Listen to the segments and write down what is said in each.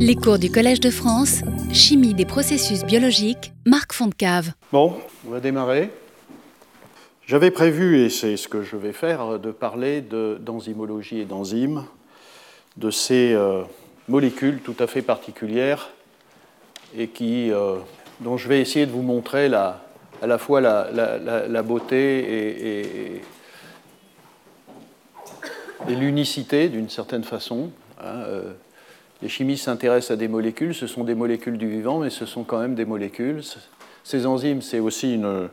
Les cours du Collège de France, Chimie des processus biologiques, Marc Fontcave. Bon, on va démarrer. J'avais prévu, et c'est ce que je vais faire, de parler d'enzymologie et d'enzymes, de ces euh, molécules tout à fait particulières et qui, euh, dont je vais essayer de vous montrer la, à la fois la, beauté et, et, l'unicité d'une certaine façon. Hein, euh, les chimistes s'intéressent à des molécules, ce sont des molécules du vivant, mais ce sont quand même des molécules. Ces enzymes, c'est aussi une,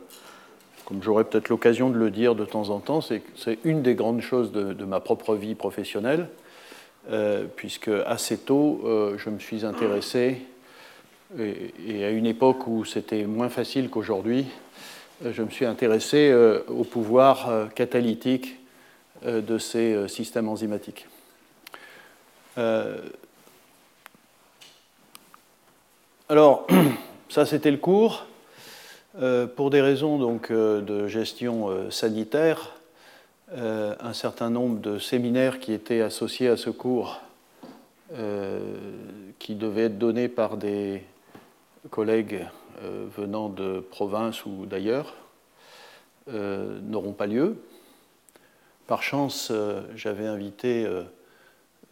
comme j'aurai peut-être l'occasion de le dire de temps en temps, c'est une des grandes choses de, ma propre vie professionnelle, euh, puisque assez tôt, euh, je me suis intéressé, et, à une époque où c'était moins facile qu'aujourd'hui, euh, je me suis intéressé au pouvoir catalytique de ces systèmes enzymatiques. Alors, ça c'était le cours. Euh, pour des raisons donc, euh, de gestion euh, sanitaire, un certain nombre de séminaires qui étaient associés à ce cours, qui devaient être donnés par des collègues venant de province ou d'ailleurs, n'auront pas lieu. Par chance, j'avais invité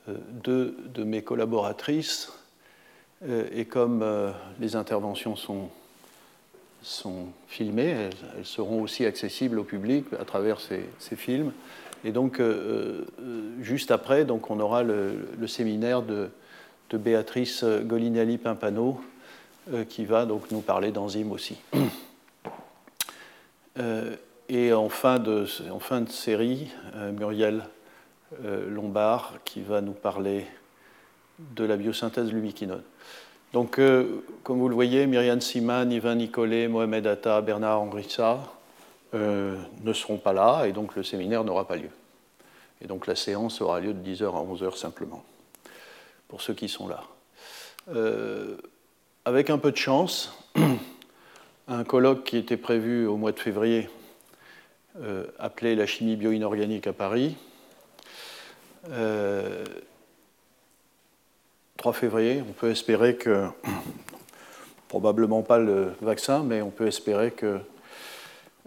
deux de mes collaboratrices et comme euh, les interventions sont, filmées, elles, seront aussi accessibles au public à travers ces, films. Et donc, euh, juste après, donc, on aura le, séminaire de, de, Béatrice Golinelli-Pimpano qui va donc nous parler d'enzymes aussi. et en fin de, en fin de série, Muriel Lombard qui va nous parler de la biosynthèse lubiquinone. Donc, euh, comme vous le voyez, Myriam Siman, Ivan Nicolet, Mohamed Atta, Bernard Henrissa euh, ne seront pas là et donc le séminaire n'aura pas lieu. Et donc la séance aura lieu de 10h à 11h simplement, pour ceux qui sont là. Euh, avec un peu de chance, un colloque qui était prévu au mois de février, appelé La chimie bio-inorganique à Paris, 3 février, on peut espérer que, probablement pas le vaccin, mais on peut espérer que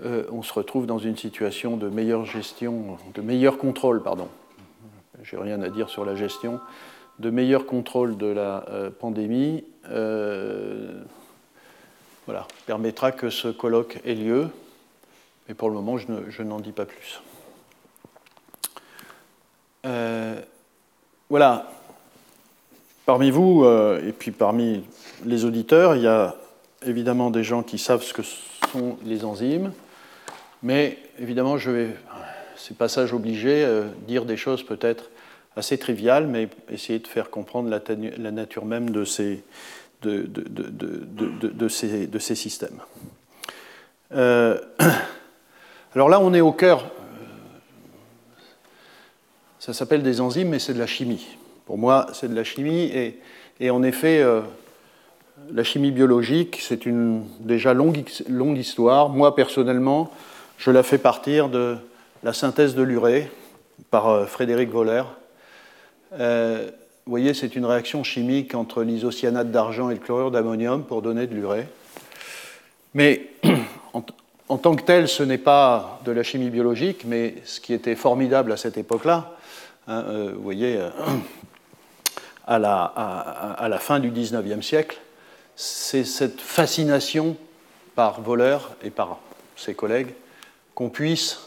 euh, on se retrouve dans une situation de meilleure gestion, de meilleur contrôle, pardon. J'ai rien à dire sur la gestion, de meilleur contrôle de la euh, pandémie. Euh, voilà, permettra que ce colloque ait lieu, mais pour le moment, je n'en dis pas plus. voilà, Parmi vous, euh, et puis parmi les auditeurs, il y a évidemment des gens qui savent ce que sont les enzymes, mais évidemment, je vais, ces passages obligés, euh, dire des choses peut-être assez triviales, mais essayer de faire comprendre la, nature même de ces, de, ces, de ces, systèmes. Euh, alors là, on est au cœur. Ça s'appelle des enzymes, mais c'est de la chimie. Pour moi, c'est de la chimie. Et, en effet, euh, la chimie biologique, c'est une déjà longue, longue histoire. Moi, personnellement, je la fais partir de la synthèse de l'urée par euh, Frédéric Wohler. Euh, vous voyez, c'est une réaction chimique entre l'isocyanate d'argent et le chlorure d'ammonium pour donner de l'urée. Mais en, tant que tel, ce n'est pas de la chimie biologique, mais ce qui était formidable à cette époque-là, hein, vous voyez, à la, fin du XIXe siècle, c'est cette fascination par Voleur et par ses collègues qu'on puisse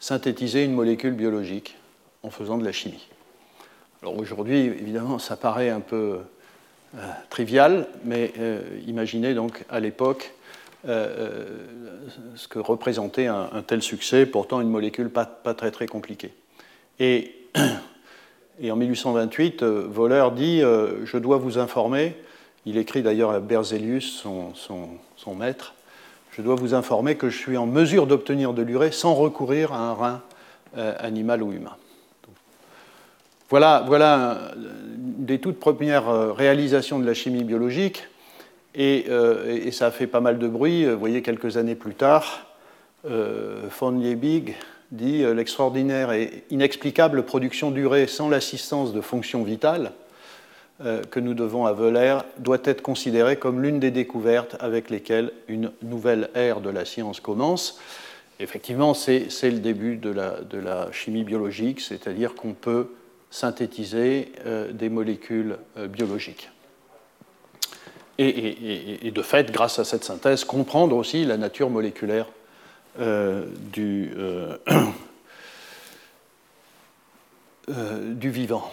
synthétiser une molécule biologique en faisant de la chimie. Alors aujourd'hui, évidemment, ça paraît un peu euh, trivial, mais euh, imaginez donc à l'époque euh, ce que représentait un, tel succès, pourtant une molécule pas, pas très très compliquée. Et Et en 1828, euh, Voleur dit euh, Je dois vous informer, il écrit d'ailleurs à Berzelius, son, maître, je dois vous informer que je suis en mesure d'obtenir de l'urée sans recourir à un rein euh, animal ou humain. Voilà, voilà des toutes premières réalisations de la chimie biologique, et, ça a fait pas mal de bruit. Vous voyez, quelques années plus tard, von Liebig dit euh, l'extraordinaire et inexplicable production d'urée sans l'assistance de fonctions vitales. que nous devons à Wöhler doit être considérée comme l'une des découvertes avec lesquelles une nouvelle ère de la science commence. Effectivement, c'est le début de la, chimie biologique, c'est-à-dire qu'on peut synthétiser des molécules biologiques. Et, de fait, grâce à cette synthèse, comprendre aussi la nature moléculaire du, du vivant.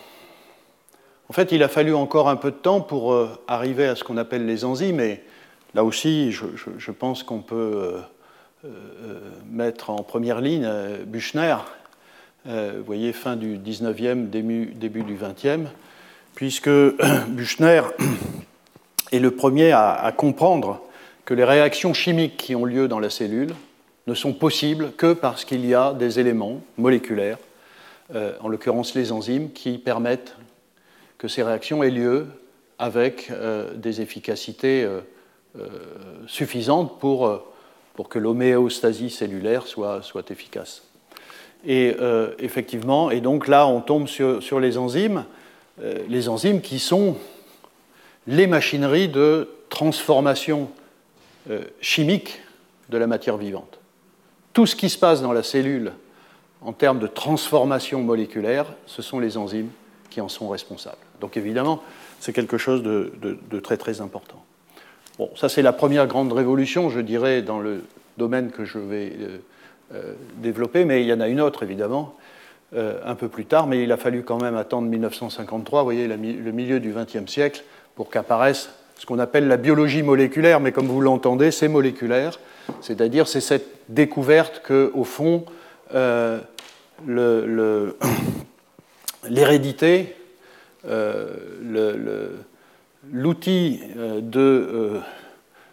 En fait, il a fallu encore un peu de temps pour euh, arriver à ce qu'on appelle les enzymes, et là aussi, je, pense qu'on peut euh, euh, mettre en première ligne Buchner, vous voyez, fin du 19e, début, début du 20e, puisque Buchner est le premier à, comprendre que les réactions chimiques qui ont lieu dans la cellule ne sont possibles que parce qu'il y a des éléments moléculaires, en l'occurrence les enzymes, qui permettent que ces réactions aient lieu avec euh, des efficacités euh, euh, suffisantes pour, que l'homéostasie cellulaire soit, efficace. Et effectivement, et donc là, on tombe sur les enzymes, les enzymes qui sont les machineries de transformation chimique de la matière vivante. Tout ce qui se passe dans la cellule en termes de transformation moléculaire, ce sont les enzymes qui en sont responsables. Donc évidemment, c'est quelque chose de, très très important. Bon, ça c'est la première grande révolution, je dirais, dans le domaine que je vais euh, euh, développer, mais il y en a une autre évidemment, euh, un peu plus tard, mais il a fallu quand même attendre 1953, vous voyez, le milieu du XXe siècle, pour qu'apparaisse ce qu'on appelle la biologie moléculaire, mais comme vous l'entendez, c'est moléculaire, c'est-à-dire c'est cette découverte que, au fond, l'hérédité euh, l'outil euh, de euh,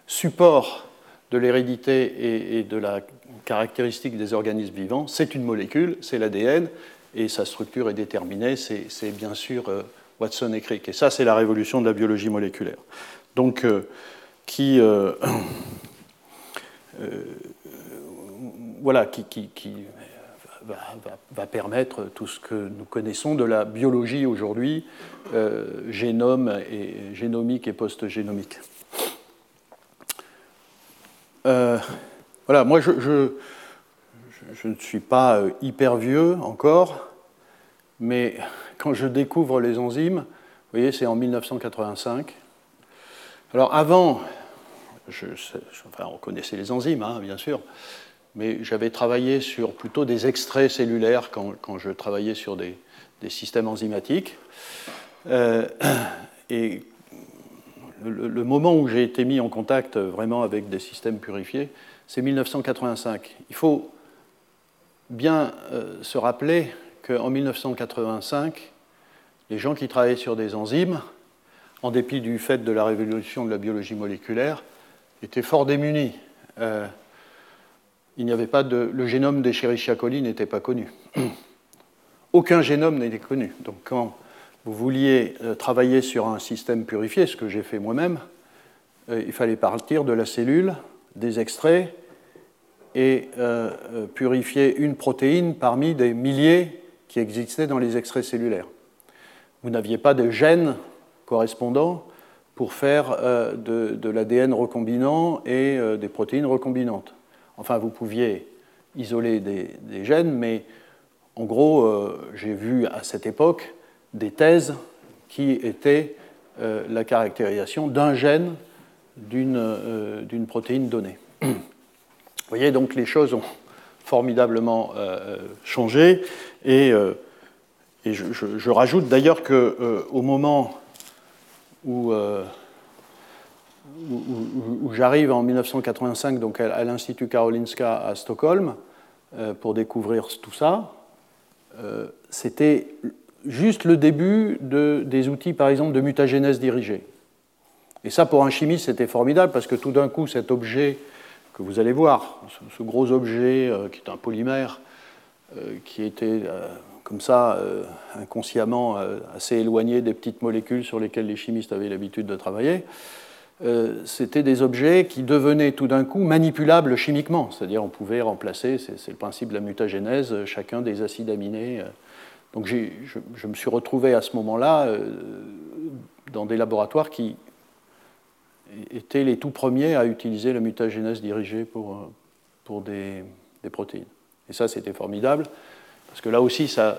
support de l'hérédité et, de la caractéristique des organismes vivants, c'est une molécule, c'est l'ADN, et sa structure est déterminée, c'est bien sûr Watson et Crick. Et ça, c'est la révolution de la biologie moléculaire. Donc, qui, voilà, qui, qui va, permettre tout ce que nous connaissons de la biologie aujourd'hui, euh, génome et génomique et post-génomique. Euh, voilà, moi je, je, ne suis pas euh, hyper vieux encore, mais quand je découvre les enzymes, vous voyez, c'est en 1985. Alors avant, enfin, on connaissait les enzymes, hein, bien sûr, mais j'avais travaillé sur plutôt des extraits cellulaires quand, je travaillais sur des, des systèmes enzymatiques. Euh, et le, moment où j'ai été mis en contact vraiment avec des systèmes purifiés, c'est 1985. Il faut bien euh, se rappeler qu'en 1985, les gens qui travaillaient sur des enzymes, en dépit du fait de la révolution de la biologie moléculaire, étaient fort démunis. Euh, il n'y avait pas de, le génome d'Escherichia coli n'était pas connu. Aucun génome n'était connu. Donc quand vous vouliez euh, travailler sur un système purifié, ce que j'ai fait moi-même, euh, il fallait partir de la cellule, des extraits, et purifier une protéine parmi des milliers qui existaient dans les extraits cellulaires. Vous n'aviez pas de gènes correspondants pour faire de, de l'ADN recombinant et des protéines recombinantes. Enfin, vous pouviez isoler des, gènes, mais en gros, euh, j'ai vu à cette époque des thèses qui étaient euh, la caractérisation d'un gène d'une euh, protéine donnée. Vous voyez, donc les choses ont formidablement changé, et, je, rajoute d'ailleurs qu'au moment où où, j'arrive en 1985 donc à, l'Institut Karolinska à Stockholm euh, pour découvrir tout ça, euh, c'était juste le début de, des outils, par exemple, de mutagénèse dirigée. Et ça, pour un chimiste, c'était formidable parce que tout d'un coup, cet objet que vous allez voir, ce, gros objet euh, qui est un polymère, qui était comme ça, inconsciemment, assez éloigné des petites molécules sur lesquelles les chimistes avaient l'habitude de travailler, euh, c'était des objets qui devenaient tout d'un coup manipulables chimiquement, c'est-à-dire on pouvait remplacer, c'est le principe de la mutagénèse, euh, chacun des acides aminés. Euh. Donc je, me suis retrouvé à ce moment-là dans des laboratoires qui étaient les tout premiers à utiliser la mutagénèse dirigée pour, pour des, protéines. Et ça, c'était formidable, parce que là aussi, ça,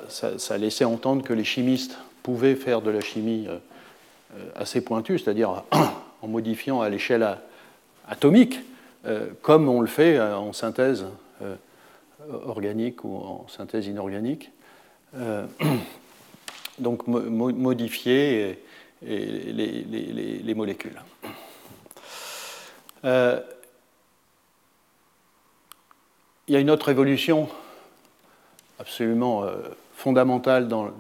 laissait entendre que les chimistes pouvaient faire de la chimie assez pointue, c'est-à-dire en modifiant à l'échelle atomique, comme on le fait en synthèse organique ou en synthèse inorganique. Euh, donc modifier les, molécules. Euh, il y a une autre évolution absolument euh, fondamentale dans,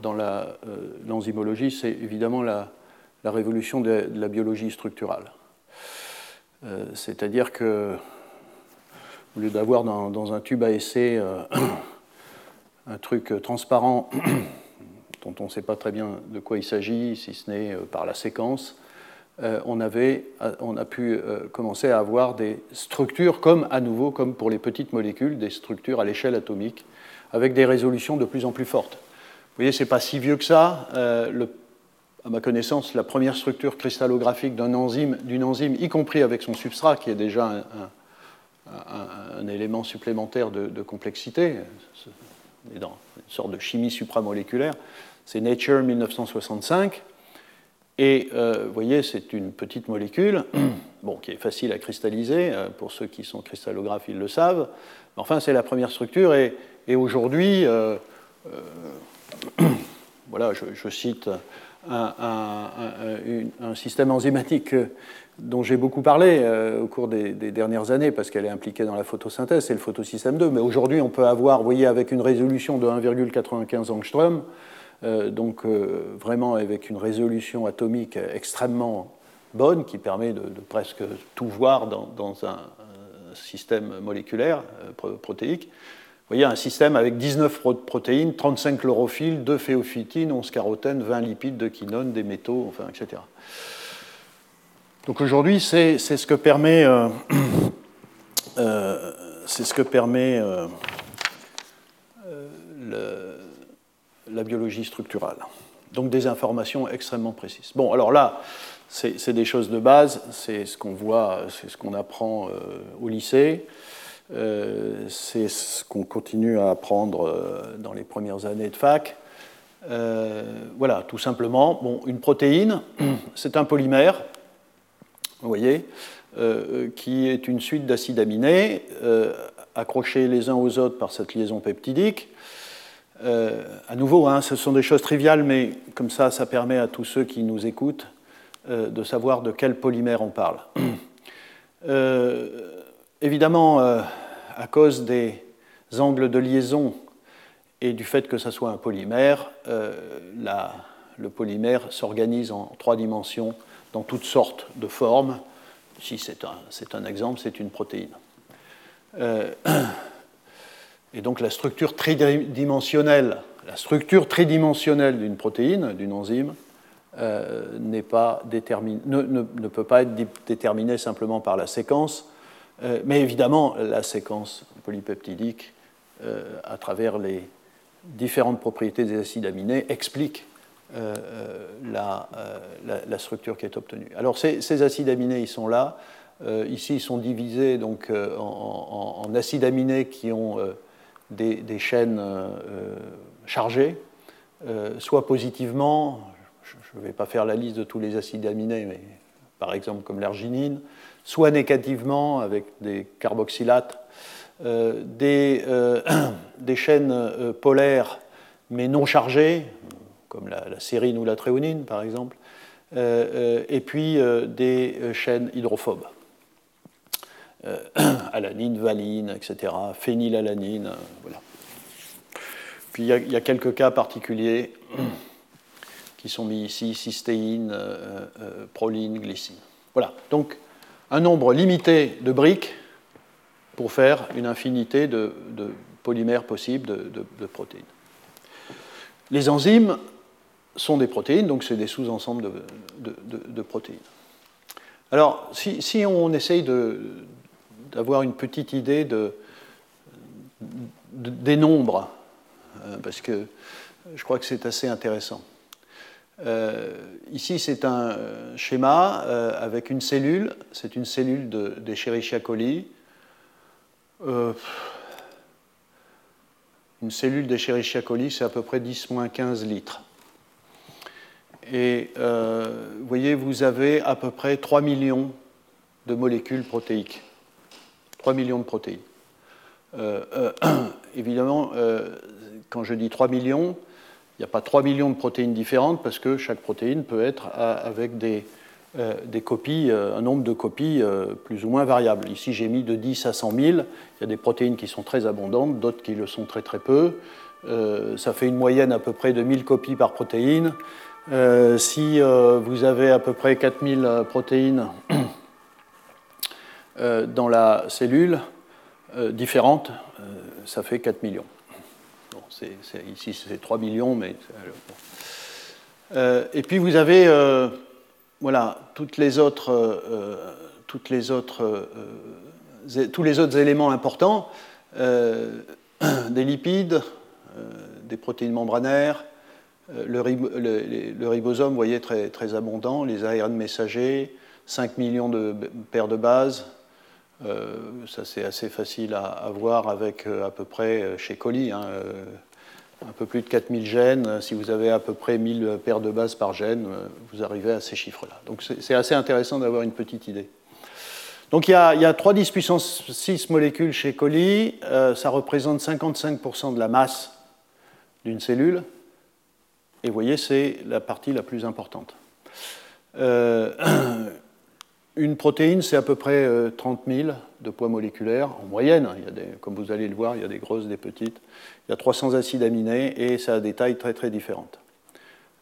l'enzymologie, c'est évidemment la, révolution de, la biologie structurale. C'est-à-dire que au lieu d'avoir dans, un tube à essai euh, un truc transparent dont on ne sait pas très bien de quoi il s'agit, si ce n'est euh, par la séquence, euh, on, avait, on a pu commencer à avoir des structures, comme à nouveau, comme pour les petites molécules, des structures à l'échelle atomique, avec des résolutions de plus en plus fortes. Vous voyez, ce n'est pas si vieux que ça. à ma connaissance, la première structure cristallographique d'une enzyme, enzyme, y compris avec son substrat, qui est déjà un élément supplémentaire de, complexité. Est dans une sorte de chimie supramoléculaire. C'est Nature 1965. Et euh, vous voyez, c'est une petite molécule, bon, qui est facile à cristalliser. Euh, pour ceux qui sont cristallographes, ils le savent. Enfin, c'est la première structure. Et, aujourd'hui, euh, voilà, je, cite un, système enzymatique dont j'ai beaucoup parlé euh, au cours des, dernières années parce qu'elle est impliquée dans la photosynthèse, c'est le photosystème 2. Mais aujourd'hui, on peut avoir, vous voyez, avec une résolution de 1,95 angstrom, euh, donc euh, vraiment avec une résolution atomique extrêmement bonne qui permet de, presque tout voir dans, un, système moléculaire protéique. Vous voyez un système avec 19 protéines, 35 chlorophylles, 2 phéophytines, 11 carotènes, 20 lipides, 2 quinones, des métaux, enfin, etc. Donc aujourd'hui, c'est ce que permet, euh, euh, euh, la biologie structurale. Donc des informations extrêmement précises. Bon, alors là, c'est des choses de base, c'est ce qu'on voit, c'est ce qu'on apprend au lycée, c'est ce qu'on continue à apprendre dans les premières années de fac. voilà, tout simplement. Une protéine, c'est un polymère vous voyez, euh, qui est une suite d'acides aminés euh, accrochés les uns aux autres par cette liaison peptidique. Euh, à nouveau, hein, ce sont des choses triviales, mais comme ça, ça permet à tous ceux qui nous écoutent de savoir de quel polymère on parle. évidemment, à cause des angles de liaison et du fait que ça soit un polymère, le polymère s'organise en trois dimensions dans toutes sortes de formes. Ici, c'est un, un, exemple, c'est une protéine. Euh, et donc la structure tridimensionnelle, la structure tridimensionnelle d'une protéine, d'une enzyme, euh, pas ne, ne, peut pas être déterminée simplement par la séquence, euh, mais évidemment la séquence polypeptidique, à travers les différentes propriétés des acides aminés, explique euh, euh, euh, la, la, structure qui est obtenue. Alors ces, acides aminés, ils sont là. ici, ils sont divisés donc, en, acides aminés qui ont des, chaînes chargées, soit positivement, je ne vais pas faire la liste de tous les acides aminés, mais par exemple comme l'arginine, soit négativement avec des carboxylates, des, des, chaînes polaires mais non chargées, comme la, sérine ou la tréonine par exemple, euh, euh, et puis euh, des chaînes hydrophobes. alanine, valine, etc., phénylalanine, voilà. Puis il y, a quelques cas particuliers qui sont mis ici, cystéine, proline, glycine. Voilà, donc un nombre limité de briques pour faire une infinité de, polymères possibles de, protéines. Les enzymes sont des protéines, donc c'est des sous-ensembles de, protéines. Alors, si, on essaye d'avoir une petite idée des nombres, euh, parce que je crois que c'est assez intéressant. Ici, c'est un schéma avec une cellule. C'est une cellule d'Escherichia coli. une cellule d'Escherichia coli, c'est à peu près 10-15 litres. Et vous voyez, vous avez à peu près 3 millions de molécules protéiques. 3 millions de protéines. Euh, euh, évidemment, euh, quand je dis 3 millions, il n'y a pas 3 millions de protéines différentes parce que chaque protéine peut être avec des, des copies, un nombre de copies plus ou moins variable. Ici, j'ai mis de 10 à 100 000. Il y a des protéines qui sont très abondantes, d'autres qui le sont très très peu. ça fait une moyenne à peu près de 1000 copies par protéine. si vous avez à peu près 4000 protéines dans la cellule, euh, différentes, euh, ça fait 4 millions. Ici, c'est 3 millions, mais. Euh, et puis vous avez voilà, toutes les autres, les autres, tous les autres éléments importants des lipides, des protéines membranaires, le, ribosome, vous voyez, très, très abondant, les ARN messagers, 5 millions de paires de bases, euh, ça, c'est assez facile à, voir avec euh, à peu près euh, chez Coli, hein, un peu plus de 4000 gènes. Si vous avez à peu près 1000 paires de bases par gène, vous arrivez à ces chiffres-là. Donc c'est assez intéressant d'avoir une petite idée. Donc il y a, il y a 3 10 puissance 6 molécules chez Coli. ça représente 55% de la masse d'une cellule. Et vous voyez, c'est la partie la plus importante. Une protéine, c'est à peu près 30 euh, 000 de poids moléculaire en moyenne. Il y a comme vous allez le voir, il y a des grosses, des petites. Il y a 300 acides aminés et ça a des tailles très très différentes.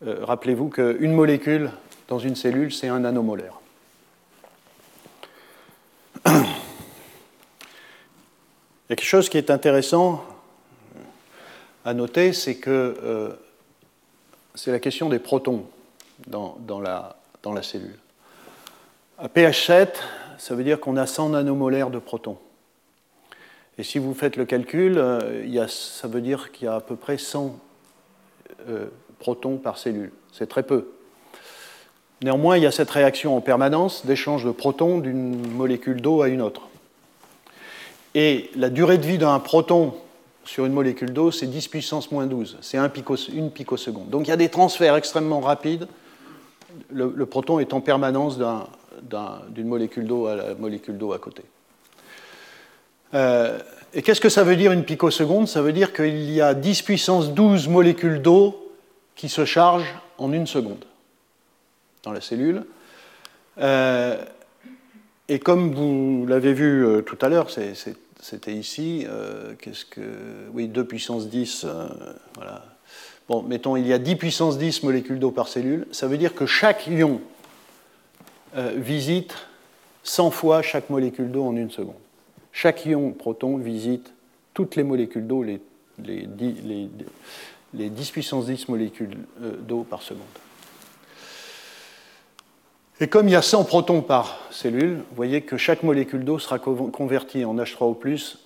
Euh, rappelez-vous qu'une molécule dans une cellule, c'est un nanomolaire. Il y a quelque chose qui est intéressant à noter, c'est que euh, c'est la question des protons dans la cellule. À pH 7, ça veut dire qu'on a 100 nanomolaires de protons. Et si vous faites le calcul, euh, ça veut dire qu'il y a à peu près 100 euh, protons par cellule. C'est très peu. Néanmoins, il y a cette réaction en permanence d'échange de protons d'une molécule d'eau à une autre. Et la durée de vie d'un proton sur une molécule d'eau, c'est 10 puissance moins 12. C'est une picoseconde. Donc il y a des transferts extrêmement rapides. le proton est en permanence d'un d'une molécule d'eau à la molécule d'eau à côté. Euh, et qu'est-ce que ça veut dire une picoseconde? Ça veut dire qu'il y a 10 puissance 12 molécules d'eau qui se chargent en une seconde dans la cellule. Euh, et comme vous l'avez vu euh, tout à l'heure, c'était ici, qu'est-ce que. Oui, 2 puissance 10, voilà. Bon, mettons, il y a 10 puissance 10 molécules d'eau par cellule. Ça veut dire que chaque ion euh, visite 100 fois chaque molécule d'eau en une seconde. Chaque ion proton visite toutes les molécules d'eau, les, les, les, 10 puissance 10 molécules euh, d'eau par seconde. Et comme il y a 100 protons par cellule, vous voyez que chaque molécule d'eau sera convertie en H3O,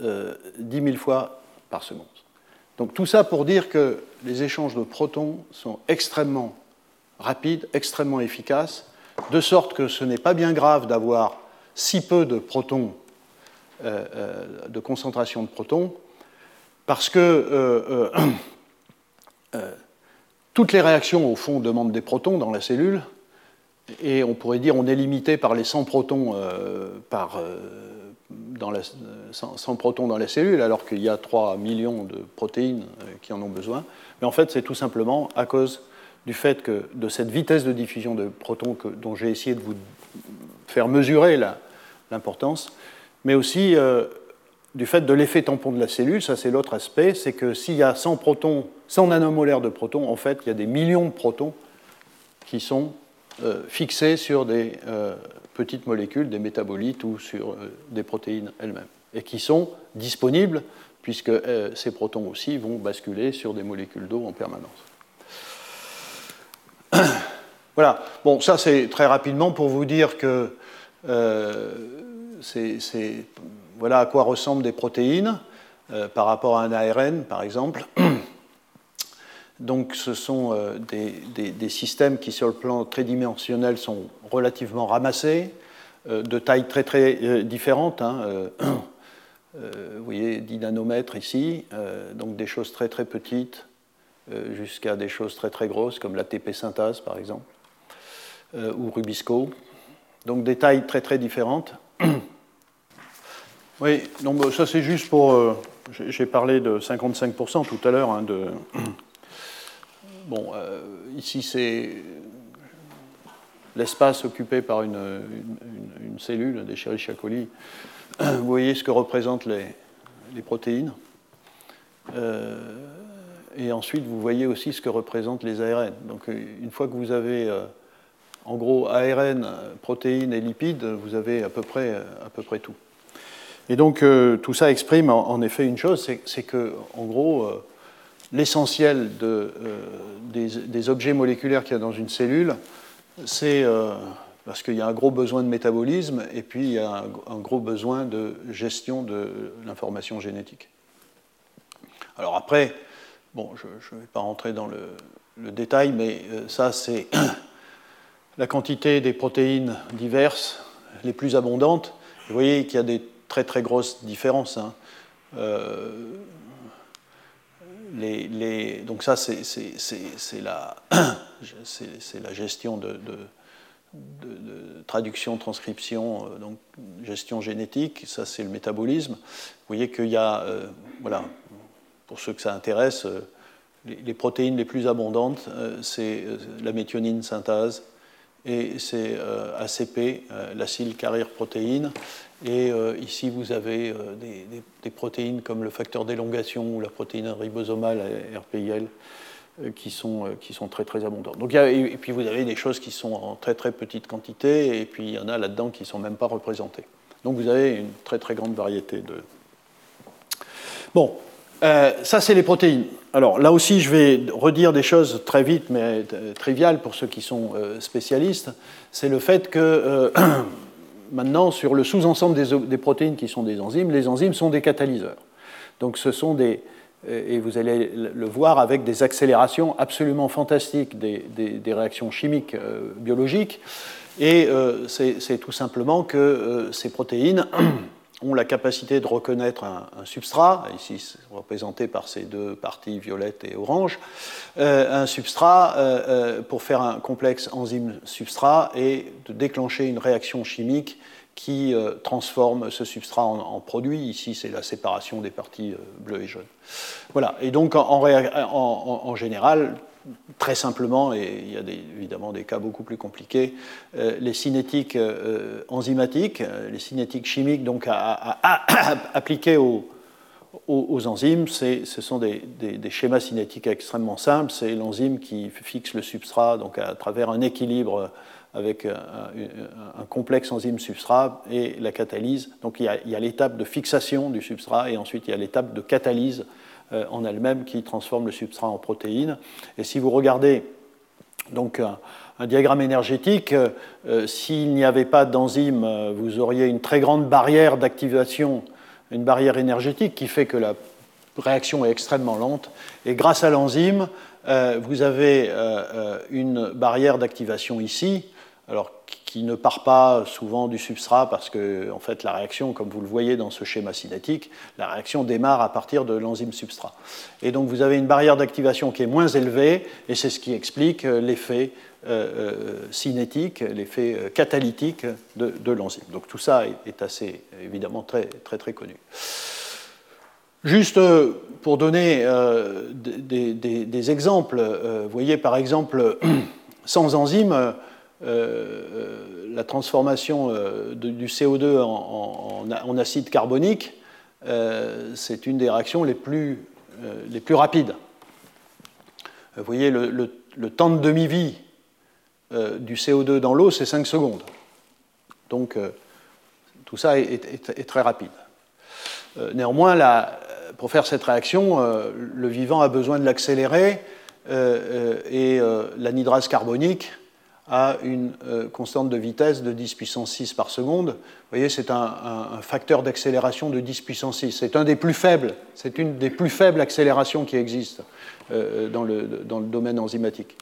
euh, 10 000 fois par seconde. Donc tout ça pour dire que les échanges de protons sont extrêmement rapide, extrêmement efficace, de sorte que ce n'est pas bien grave d'avoir si peu de protons, euh, euh, de concentration de protons, parce que euh, toutes les réactions, au fond, demandent des protons dans la cellule, et on pourrait dire on est limité par les 100 protons, dans la, 100 protons dans la cellule, alors qu'il y a 3 millions de protéines qui en ont besoin. Mais en fait, c'est tout simplement à cause du fait que de cette vitesse de diffusion de protons que, dont j'ai essayé de vous faire mesurer l'importance, mais aussi euh, du fait de l'effet tampon de la cellule, ça c'est l'autre aspect, c'est que s'il y a 100 protons, 100 nanomolaires de protons, en fait il y a des millions de protons qui sont euh, fixés sur des euh, petites molécules, des métabolites ou sur des protéines elles-mêmes, et qui sont disponibles puisque ces protons aussi vont basculer sur des molécules d'eau en permanence. voilà. Bon, ça c'est très rapidement pour vous dire que euh, c'est voilà à quoi ressemblent des protéines euh, par rapport à un ARN, par exemple. Donc ce sont des, systèmes qui, sur le plan tridimensionnel, sont relativement ramassés, de tailles très très différentes. Hein, vous voyez 10 nanomètres ici, donc des choses très très petites jusqu'à des choses très très grosses comme la TP synthase par exemple, ou Rubisco. Donc des tailles très très différentes. Oui, donc ça c'est juste pour. Euh, j'ai parlé de 55% tout à l'heure. Hein. Bon, euh, ici c'est l'espace occupé par une, cellule des coli. Vous voyez ce que représentent les, protéines. Euh, et ensuite, vous voyez aussi ce que représentent les ARN. Donc, une fois que vous avez en gros, ARN, protéines et lipides, vous avez à peu près, à peu près tout. Et donc, euh, tout ça exprime en, effet une chose, c'est que, en gros, euh, l'essentiel euh, des, des, objets moléculaires qu'il y a dans une cellule, c'est parce qu'il y a un gros besoin de métabolisme et puis il y a un, gros besoin de gestion de l'information génétique. Alors après, bon, je ne vais pas rentrer dans le, détail, mais ça, c'est la quantité des protéines diverses les plus abondantes. Vous voyez qu'il y a des très très grosses différences. Hein. Euh, donc ça, c'est la, gestion de, traduction, transcription, euh, donc gestion génétique. Ça, c'est le métabolisme. Vous voyez qu'il y a, euh, voilà, pour ceux que ça intéresse, les, les protéines les plus abondantes, c'est la méthionine synthase, et c'est euh, ACP, euh, l'acide carrière protéine. Et euh, ici, vous avez des, protéines comme le facteur d'élongation ou la protéine ribosomale, RPIL, qui sont, qui sont très très abondantes. Donc, et puis vous avez des choses qui sont en très très petite quantité, et puis il y en a là-dedans qui ne sont même pas représentées. Donc vous avez une très très grande variété de... Bon, euh, ça, c'est les protéines. Alors là aussi, je vais redire des choses très vite, mais euh, triviales pour ceux qui sont euh, spécialistes. C'est le fait que maintenant, sur le sous-ensemble des, protéines qui sont des enzymes, les enzymes sont des catalyseurs. Donc ce sont des, et vous allez le voir avec des accélérations absolument fantastiques des, des réactions chimiques biologiques. Et c'est tout simplement que ces protéines ont la capacité de reconnaître un, substrat, ici représenté par ces deux parties violettes et orange, euh, un substrat euh, euh, pour faire un complexe enzyme-substrat et de déclencher une réaction chimique qui transforme ce substrat en, produit. Ici, c'est la séparation des parties bleues et jaunes. Voilà. Et donc, en général, très simplement, et il y a évidemment des cas beaucoup plus compliqués, euh, les cinétiques euh, enzymatiques, euh, les cinétiques chimiques donc à, appliquées aux, enzymes, ce sont des, schémas cinétiques extrêmement simples. C'est l'enzyme qui fixe le substrat donc à travers un équilibre avec un, complexe enzyme-substrat et la catalyse. Donc il y a l'étape de fixation du substrat et ensuite il y a l'étape de catalyse en elle-même qui transforme le substrat en protéines. Et si vous regardez donc un, diagramme énergétique, euh, s'il n'y avait pas d'enzyme, euh, vous auriez une très grande barrière d'activation, une barrière énergétique qui fait que la réaction est extrêmement lente. Et grâce à l'enzyme, vous avez une barrière d'activation ici, alors qui ne part pas souvent du substrat parce que en fait la réaction, comme vous le voyez dans ce schéma cinétique, la réaction démarre à partir de l'enzyme substrat. Et donc vous avez une barrière d'activation qui est moins élevée et c'est ce qui explique euh, l'effet euh, euh, cinétique, l'effet catalytique de, l'enzyme. Donc tout ça est, assez évidemment très très très connu. Juste pour donner des, exemples, vous voyez par exemple sans enzyme euh, euh, la transformation euh, du CO2 en, acide carbonique, c'est une des réactions les plus, les plus rapides. Vous voyez, le, temps de demi-vie du CO2 dans l'eau, c'est 5 secondes. Donc, tout ça est, très rapide. néanmoins, pour faire cette réaction, le vivant a besoin de l'accélérer et l'anidrase carbonique à une constante de vitesse de 10 puissance 6 par seconde. Vous voyez, c'est un, facteur d'accélération de 10 puissance 6. C'est une des plus faibles accélérations qui existent dans le, dans, le, domaine enzymatique.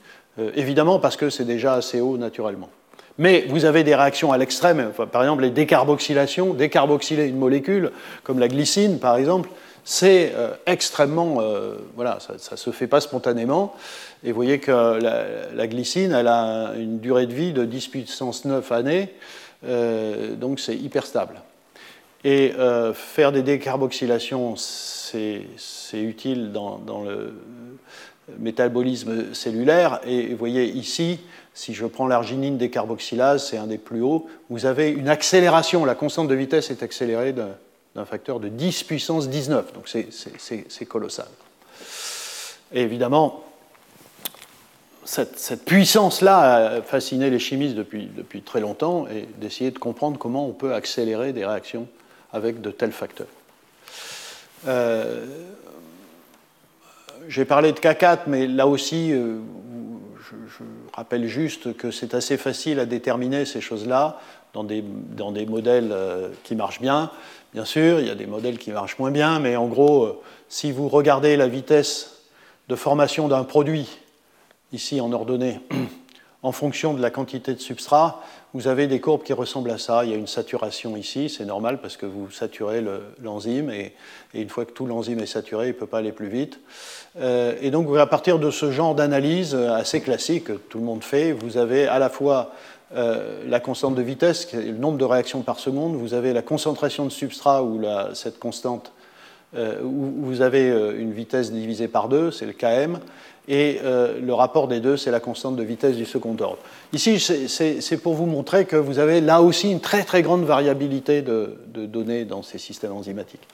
évidemment parce que c'est déjà assez haut naturellement. Mais vous avez des réactions à l'extrême, par exemple les décarboxylations, décarboxyler une molécule, comme la glycine par exemple, c'est euh, extrêmement. Euh, voilà, ça ne se fait pas spontanément. Et vous voyez que la, glycine, elle a une durée de vie de 10 puissance 9 années, euh, donc c'est hyper stable. Et faire des décarboxylations, c'est utile dans, dans, le métabolisme cellulaire. Et vous voyez ici, si je prends l'arginine décarboxylase, c'est un des plus hauts, vous avez une accélération, la constante de vitesse est accélérée d'un facteur de 10 puissance 19, donc c'est colossal. Et évidemment, cette, puissance-là a fasciné les chimistes depuis, très longtemps, et d'essayer de comprendre comment on peut accélérer des réactions avec de tels facteurs. Euh, j'ai parlé de K4, mais là aussi, euh, je, rappelle juste que c'est assez facile à déterminer ces choses-là dans des, modèles euh, qui marchent bien. Bien sûr, il y a des modèles qui marchent moins bien, mais en gros, euh, si vous regardez la vitesse de formation d'un produit, ici en ordonnée, en fonction de la quantité de substrat, vous avez des courbes qui ressemblent à ça. Il y a une saturation ici, c'est normal parce que vous saturez l'enzyme et, une fois que tout l'enzyme est saturé, il ne peut pas aller plus vite. Euh, et donc à partir de ce genre d'analyse assez classique que tout le monde fait, vous avez à la fois euh, la constante de vitesse, le nombre de réactions par seconde, vous avez la concentration de substrat ou cette constante euh, où vous avez une vitesse divisée par deux, c'est le Km, et euh, le rapport des deux, c'est la constante de vitesse du second ordre. Ici, c'est pour vous montrer que vous avez là aussi une très très grande variabilité de, données dans ces systèmes enzymatiques.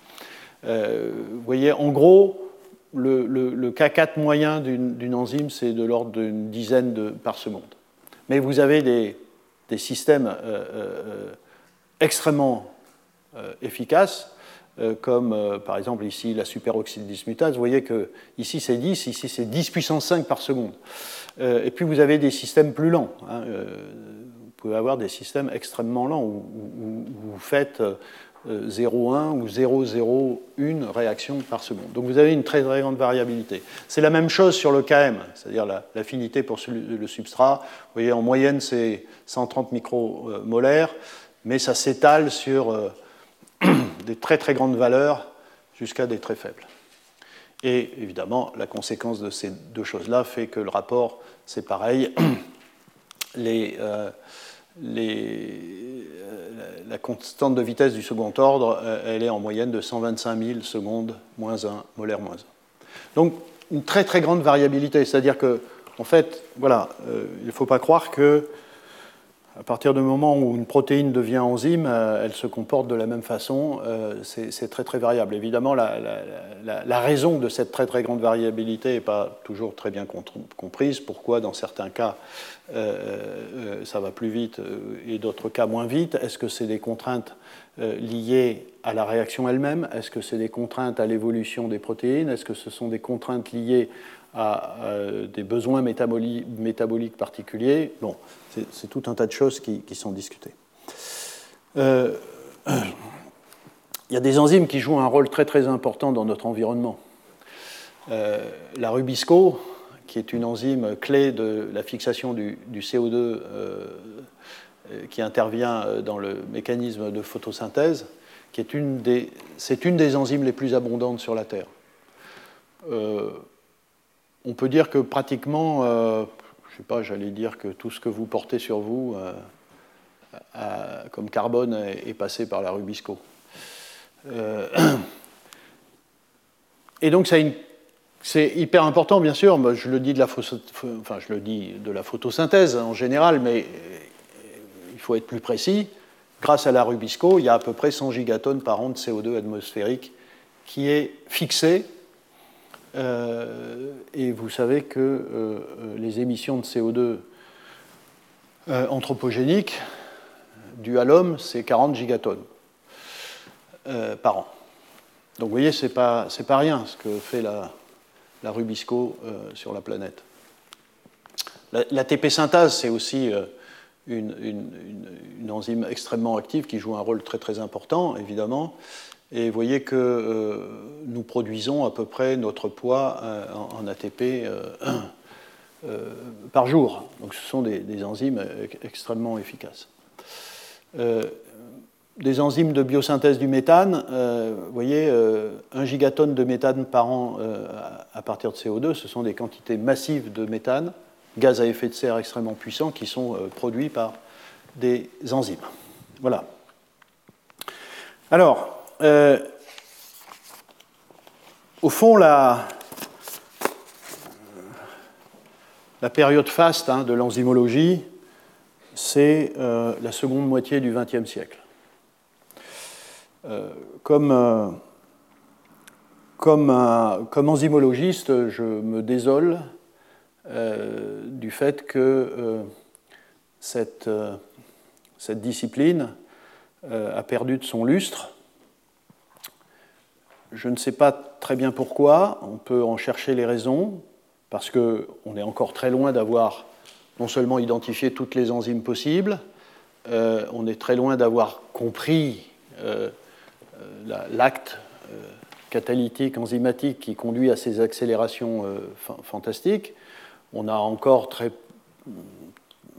Euh, vous voyez, en gros, le, K4 moyen d'une enzyme, c'est de l'ordre d'une dizaine de, par seconde. Mais vous avez des, systèmes euh, extrêmement efficaces euh, comme euh, par exemple ici la superoxyde dismutase. Vous voyez que ici c'est 10, ici c'est 10 puissance 5 par seconde. Euh, et puis vous avez des systèmes plus lents. Hein, vous pouvez avoir des systèmes extrêmement lents où, vous faites 0,1 ou 0,01 réactions par seconde. Donc vous avez une très, très grande variabilité. C'est la même chose sur le KM, c'est-à-dire l'affinité pour le substrat. Vous voyez, en moyenne, c'est 130 micromolaires, mais ça s'étale sur des très très grandes valeurs jusqu'à des très faibles. Et évidemment, la conséquence de ces deux choses-là fait que le rapport, c'est pareil. Les, euh, les, euh, la constante de vitesse du second ordre, euh, elle est en moyenne de 125 000 secondes moins 1, molaire moins 1. Donc, une très très grande variabilité. C'est-à-dire que, en fait, voilà, il ne faut pas croire que à partir du moment où une protéine devient enzyme, euh, elle se comporte de la même façon. Euh, c'est très très variable. Évidemment, la, raison de cette très très grande variabilité n'est pas toujours très bien comprise. Pourquoi dans certains cas euh, ça va plus vite et d'autres cas moins vite? Est-ce que c'est des contraintes liées à la réaction elle-même? Est-ce que c'est des contraintes à l'évolution des protéines? Est-ce que ce sont des contraintes liées à des besoins métaboliques particuliers Bon, c'est tout un tas de choses qui, sont discutées. Euh, il y a des enzymes qui jouent un rôle très très important dans notre environnement. Euh, la Rubisco, qui est une enzyme clé de la fixation du, CO2 euh, qui intervient dans le mécanisme de photosynthèse, c'est une des enzymes les plus abondantes sur la Terre. On peut dire que pratiquement je sais pas, j'allais dire que tout ce que vous portez sur vous euh, comme carbone est, passé par la Rubisco. Euh, et donc c'est hyper important, bien sûr. Je le dis de la, je le dis de la photosynthèse en général, mais il faut être plus précis. Grâce à la Rubisco, il y a à peu près 100 gigatonnes par an de CO2 atmosphérique qui est fixé euh, et vous savez que euh, euh, les émissions de CO2 anthropogéniques dues à l'homme, c'est 40 gigatonnes par an. Donc vous voyez, ce n'est pas, rien ce que fait la, la Rubisco sur la planète. L'ATP synthase, c'est aussi une, enzyme extrêmement active qui joue un rôle très très important, évidemment. Et vous voyez que nous produisons à peu près notre poids en, ATP par jour. Donc ce sont des, enzymes extrêmement efficaces des enzymes de biosynthèse du méthane, euh, vous voyez, 1 euh, gigatonne de méthane par an euh, à partir de CO2, ce sont des quantités massives de méthane, gaz à effet de serre extrêmement puissants, qui sont produits par des enzymes. Voilà. Alors, au fond, la, période faste hein, de l'enzymologie, c'est la seconde moitié du XXe siècle. Euh, comme, euh, comme, comme, enzymologiste, je me désole euh, du fait que cette, cette, discipline a perdu de son lustre. Je ne sais pas très bien pourquoi, on peut en chercher les raisons, parce qu'on est encore très loin d'avoir non seulement identifié toutes les enzymes possibles, on est très loin d'avoir compris euh, l'acte euh, catalytique, enzymatique qui conduit à ces accélérations euh, fantastiques. On, a encore très,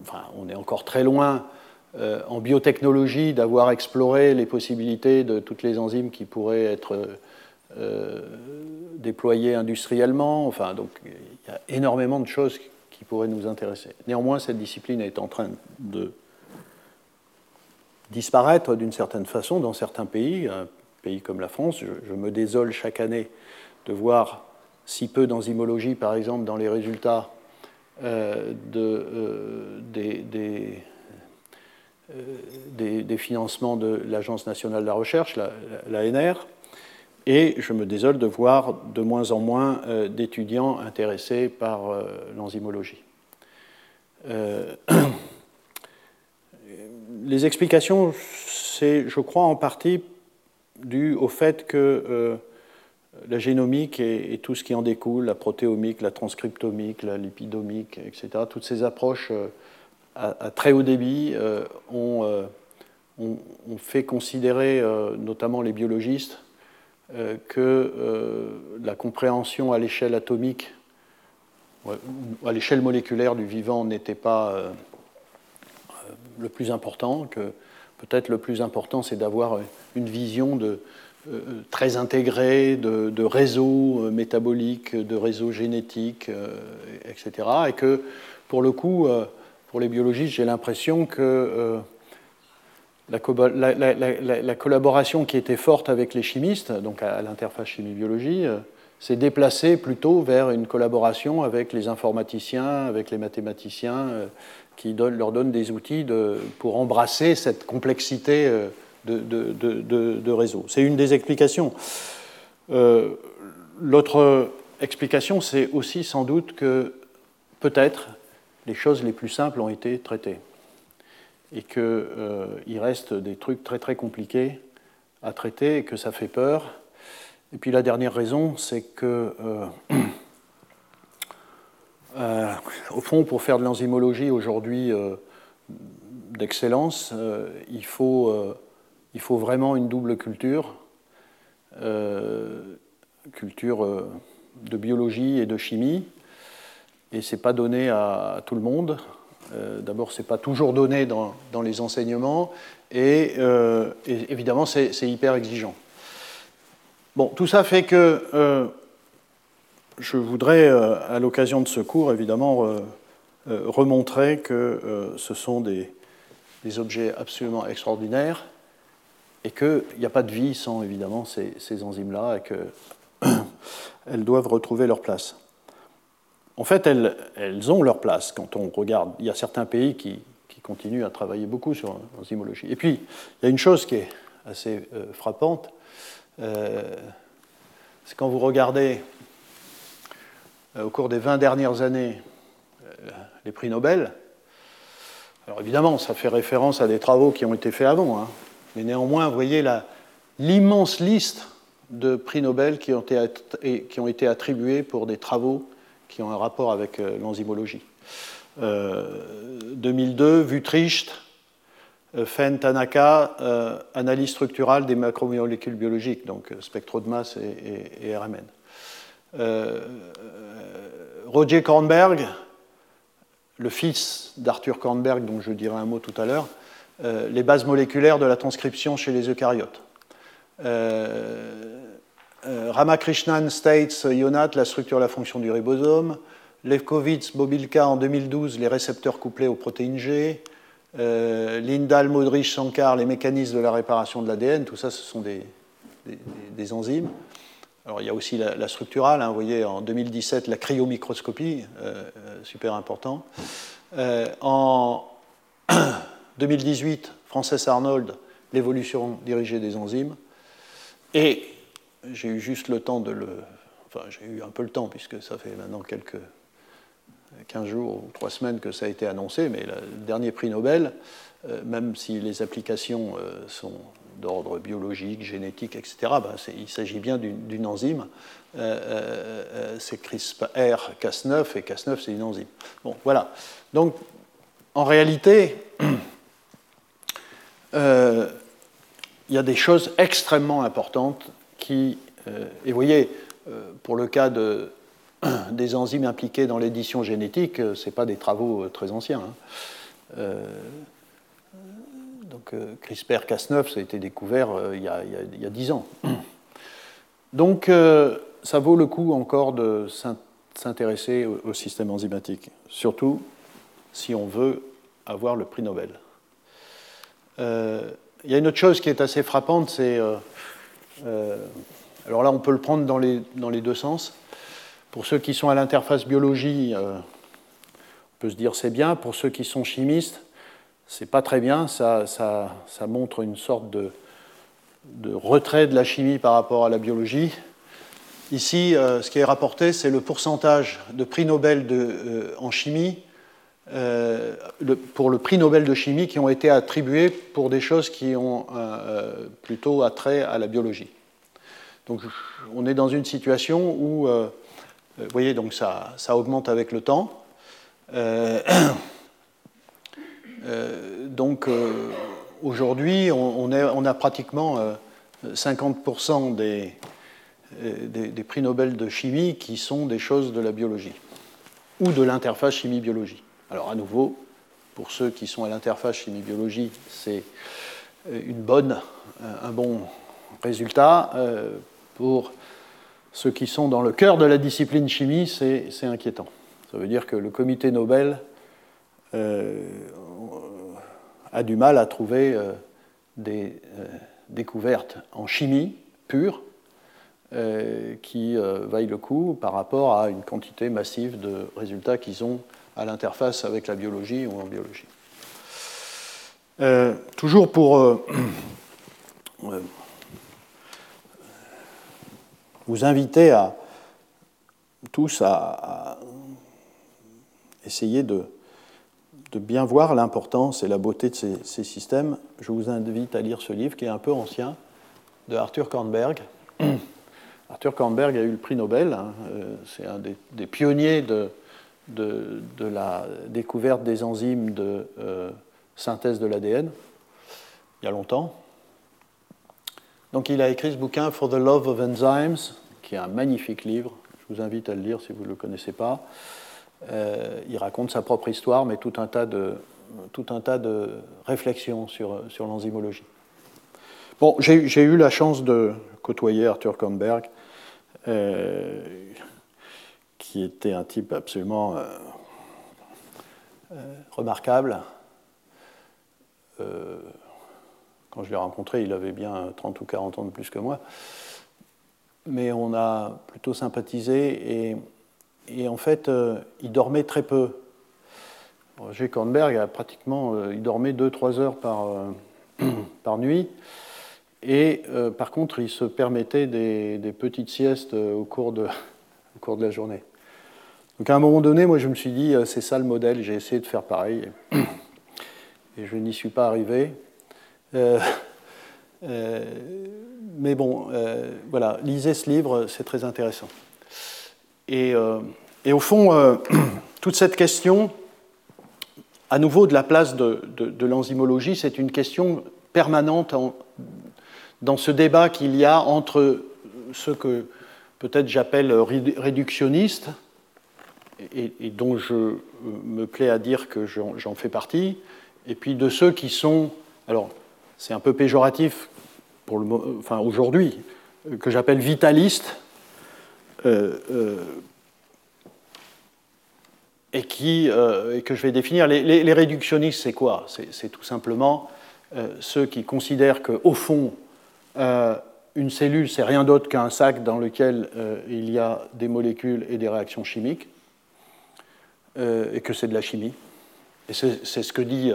enfin, on est encore très loin en biotechnologie d'avoir exploré les possibilités de toutes les enzymes qui pourraient être déployées industriellement. Enfin, donc, il y a énormément de choses qui pourraient nous intéresser. Néanmoins, cette discipline est en train de disparaître d'une certaine façon dans certains pays pays comme la France. Je, me désole chaque année de voir si peu d'enzymologie, par exemple, dans les résultats euh, euh, euh, des, financements de l'Agence nationale de la recherche, l'ANR, et je me désole de voir de moins en moins d'étudiants intéressés par l'enzymologie. les explications, c'est, je crois, en partie dû au fait que euh, la génomique et, tout ce qui en découle, la protéomique, la transcriptomique, la lipidomique, etc., toutes ces approches euh, à, très haut débit euh, ont, fait considérer, notamment les biologistes, que la compréhension à l'échelle atomique, à l'échelle moléculaire du vivant n'était pas le plus important, que peut-être le plus important, c'est d'avoir une vision euh, très intégrée de, réseaux euh, métaboliques, de réseaux génétiques, euh, etc. Et que, pour le coup, pour les biologistes, j'ai l'impression que la, la, collaboration qui était forte avec les chimistes, donc à, l'interface chimie-biologie, s'est déplacée plutôt vers une collaboration avec les informaticiens, avec les mathématiciens, qui leur donne des outils pour embrasser cette complexité euh, de, réseau. C'est une des explications. Euh, l'autre explication, c'est aussi sans doute que peut-être les choses les plus simples ont été traitées et qu'il euh, reste des trucs très très compliqués à traiter et que ça fait peur. Et puis la dernière raison, c'est que euh, au fond, pour faire de l'enzymologie aujourd'hui euh, d'excellence, euh, il, faut, il faut vraiment une double culture, culture de biologie et de chimie, et ce n'est pas donné à, tout le monde. D'abord, ce n'est pas toujours donné dans, les enseignements, et, et évidemment, c'est hyper exigeant. Bon, tout ça fait que je voudrais, euh, à l'occasion de ce cours, évidemment, euh, remontrer que euh, ce sont des, objets absolument extraordinaires et qu'il n'y a pas de vie sans, évidemment, ces, enzymes-là et qu'elles doivent retrouver leur place. En fait, elles, ont leur place quand on regarde. Il y a certains pays qui, continuent à travailler beaucoup sur l'enzymologie. Et puis, il y a une chose qui est assez frappante, c'est quand vous regardez euh, au cours des 20 dernières années euh, les prix Nobel. Alors évidemment, ça fait référence à des travaux qui ont été faits avant, hein. mais néanmoins, vous voyez l'immense liste de prix Nobel qui ont, été, attribués pour des travaux qui ont un rapport avec euh, l'enzymologie. 2002, Vutricht, Fen Tanaka, analyse structurale des macromolécules biologiques, donc spectro de masse et, RMN. Roger Kornberg, le fils d'Arthur Kornberg, dont je dirai un mot tout à l'heure, euh, les bases moléculaires de la transcription chez les eucaryotes. Euh, euh, Ramakrishnan States Yonat, la structure et la fonction du ribosome. Levkovitz, Bobilka en 2012, les récepteurs couplés aux protéines G. Lindal, Modrich, Sankar, les mécanismes de la réparation de l'ADN. Tout ça, ce sont des, enzymes. Alors, il y a aussi la, structurale. Hein, vous voyez, en 2017, la cryomicroscopie, super important. en 2018, Frances Arnold, l'évolution dirigée des enzymes. Et j'ai eu juste le temps de le. Enfin, j'ai eu un peu le temps, puisque ça fait maintenant quelques 15 jours ou 3 semaines que ça a été annoncé, mais le dernier prix Nobel, euh, même si les applications euh, sont d'ordre biologique, génétique, etc., ben, il s'agit bien d'une enzyme. Euh, c'est CRISPR-Cas9, et Cas9, c'est une enzyme. Bon, voilà. Donc, en réalité, il y a des choses extrêmement importantes qui. Euh, et vous voyez, euh, pour le cas de, des enzymes impliquées dans l'édition génétique, ce n'est pas des travaux très anciens. Hein. donc CRISPR-Cas9, ça a été découvert il y, a, il, y a, 10 ans. Donc ça vaut le coup encore de s'intéresser au système enzymatique, surtout si on veut avoir le prix Nobel. Euh, il y a une autre chose qui est assez frappante, c'est. Euh, euh, alors là, on peut le prendre dans les, dans les deux sens. Pour ceux qui sont à l'interface biologie, on peut se dire c'est bien. Pour ceux qui sont chimistes, c'est pas très bien. Ça, ça, ça, montre une sorte de, de retrait de la chimie par rapport à la biologie. Ici, ce qui est rapporté, c'est le pourcentage de prix Nobel en chimie euh, pour le prix Nobel de chimie qui ont été attribués pour des choses qui ont euh, plutôt attrait à la biologie. Donc on est dans une situation où, euh, vous voyez, donc ça, ça, augmente avec le temps. donc aujourd'hui, on, a pratiquement 50% des, des, des prix Nobel de chimie qui sont des choses de la biologie ou de l'interface chimie-biologie. Alors à nouveau, pour ceux qui sont à l'interface chimie-biologie, c'est euh, euh, un bon résultat. Euh, pour ceux qui sont dans le cœur de la discipline chimie, c'est inquiétant. Ça veut dire que le comité Nobel a du mal à trouver des découvertes en chimie pure qui vaillent le coup par rapport à une quantité massive de résultats qu'ils ont à l'interface avec la biologie ou en biologie. Euh, toujours pour euh, euh, vous inviter à tous à, essayer de, bien voir l'importance et la beauté de ces, systèmes, je vous invite à lire ce livre qui est un peu ancien de Arthur Kornberg. Arthur Kornberg a eu le prix Nobel, hein, c'est un des pionniers de, de, la découverte des enzymes de euh, synthèse de l'ADN, il y a longtemps. Donc il a écrit ce bouquin For the Love of Enzymes, qui est un magnifique livre. Je vous invite à le lire si vous ne le connaissez pas. Euh, il raconte sa propre histoire, mais tout un tas de, tout un tas de réflexions sur, sur l'enzymologie. Bon, j'ai eu la chance de côtoyer Arthur Kornberg. Euh, qui était un type absolument euh, euh, remarquable. Euh, quand je l'ai rencontré, il avait bien 30 ou 40 ans de plus que moi. Mais on a plutôt sympathisé et, en fait, il dormait très peu. Roger Kornberg a pratiquement, il dormait 2-3 heures par, par nuit. Et par contre, il se permettait des, des petites siestes au cours, de, au cours de la journée. Donc à un moment donné, moi je me suis dit, euh, c'est ça le modèle, j'ai essayé de faire pareil, et je n'y suis pas arrivé. Euh, euh, mais bon, voilà, lisez ce livre, c'est très intéressant. Et, et au fond, toute cette question à nouveau de la place de, l'enzymologie. C'est une question permanente dans ce débat qu'il y a entre ce que peut-être j'appelle réductionniste, et, dont je me plais à dire que j'en fais partie, et puis de ceux qui sont, alors c'est un peu péjoratif pour le, enfin aujourd'hui, que j'appelle vitalistes, euh, euh, et, qui, euh, que je vais définir. Les, réductionnistes, c'est quoi? C'est tout simplement ceux qui considèrent qu'au fond, une cellule, c'est rien d'autre qu'un sac dans lequel il y a des molécules et des réactions chimiques, et que c'est de la chimie. Et c'est ce que dit.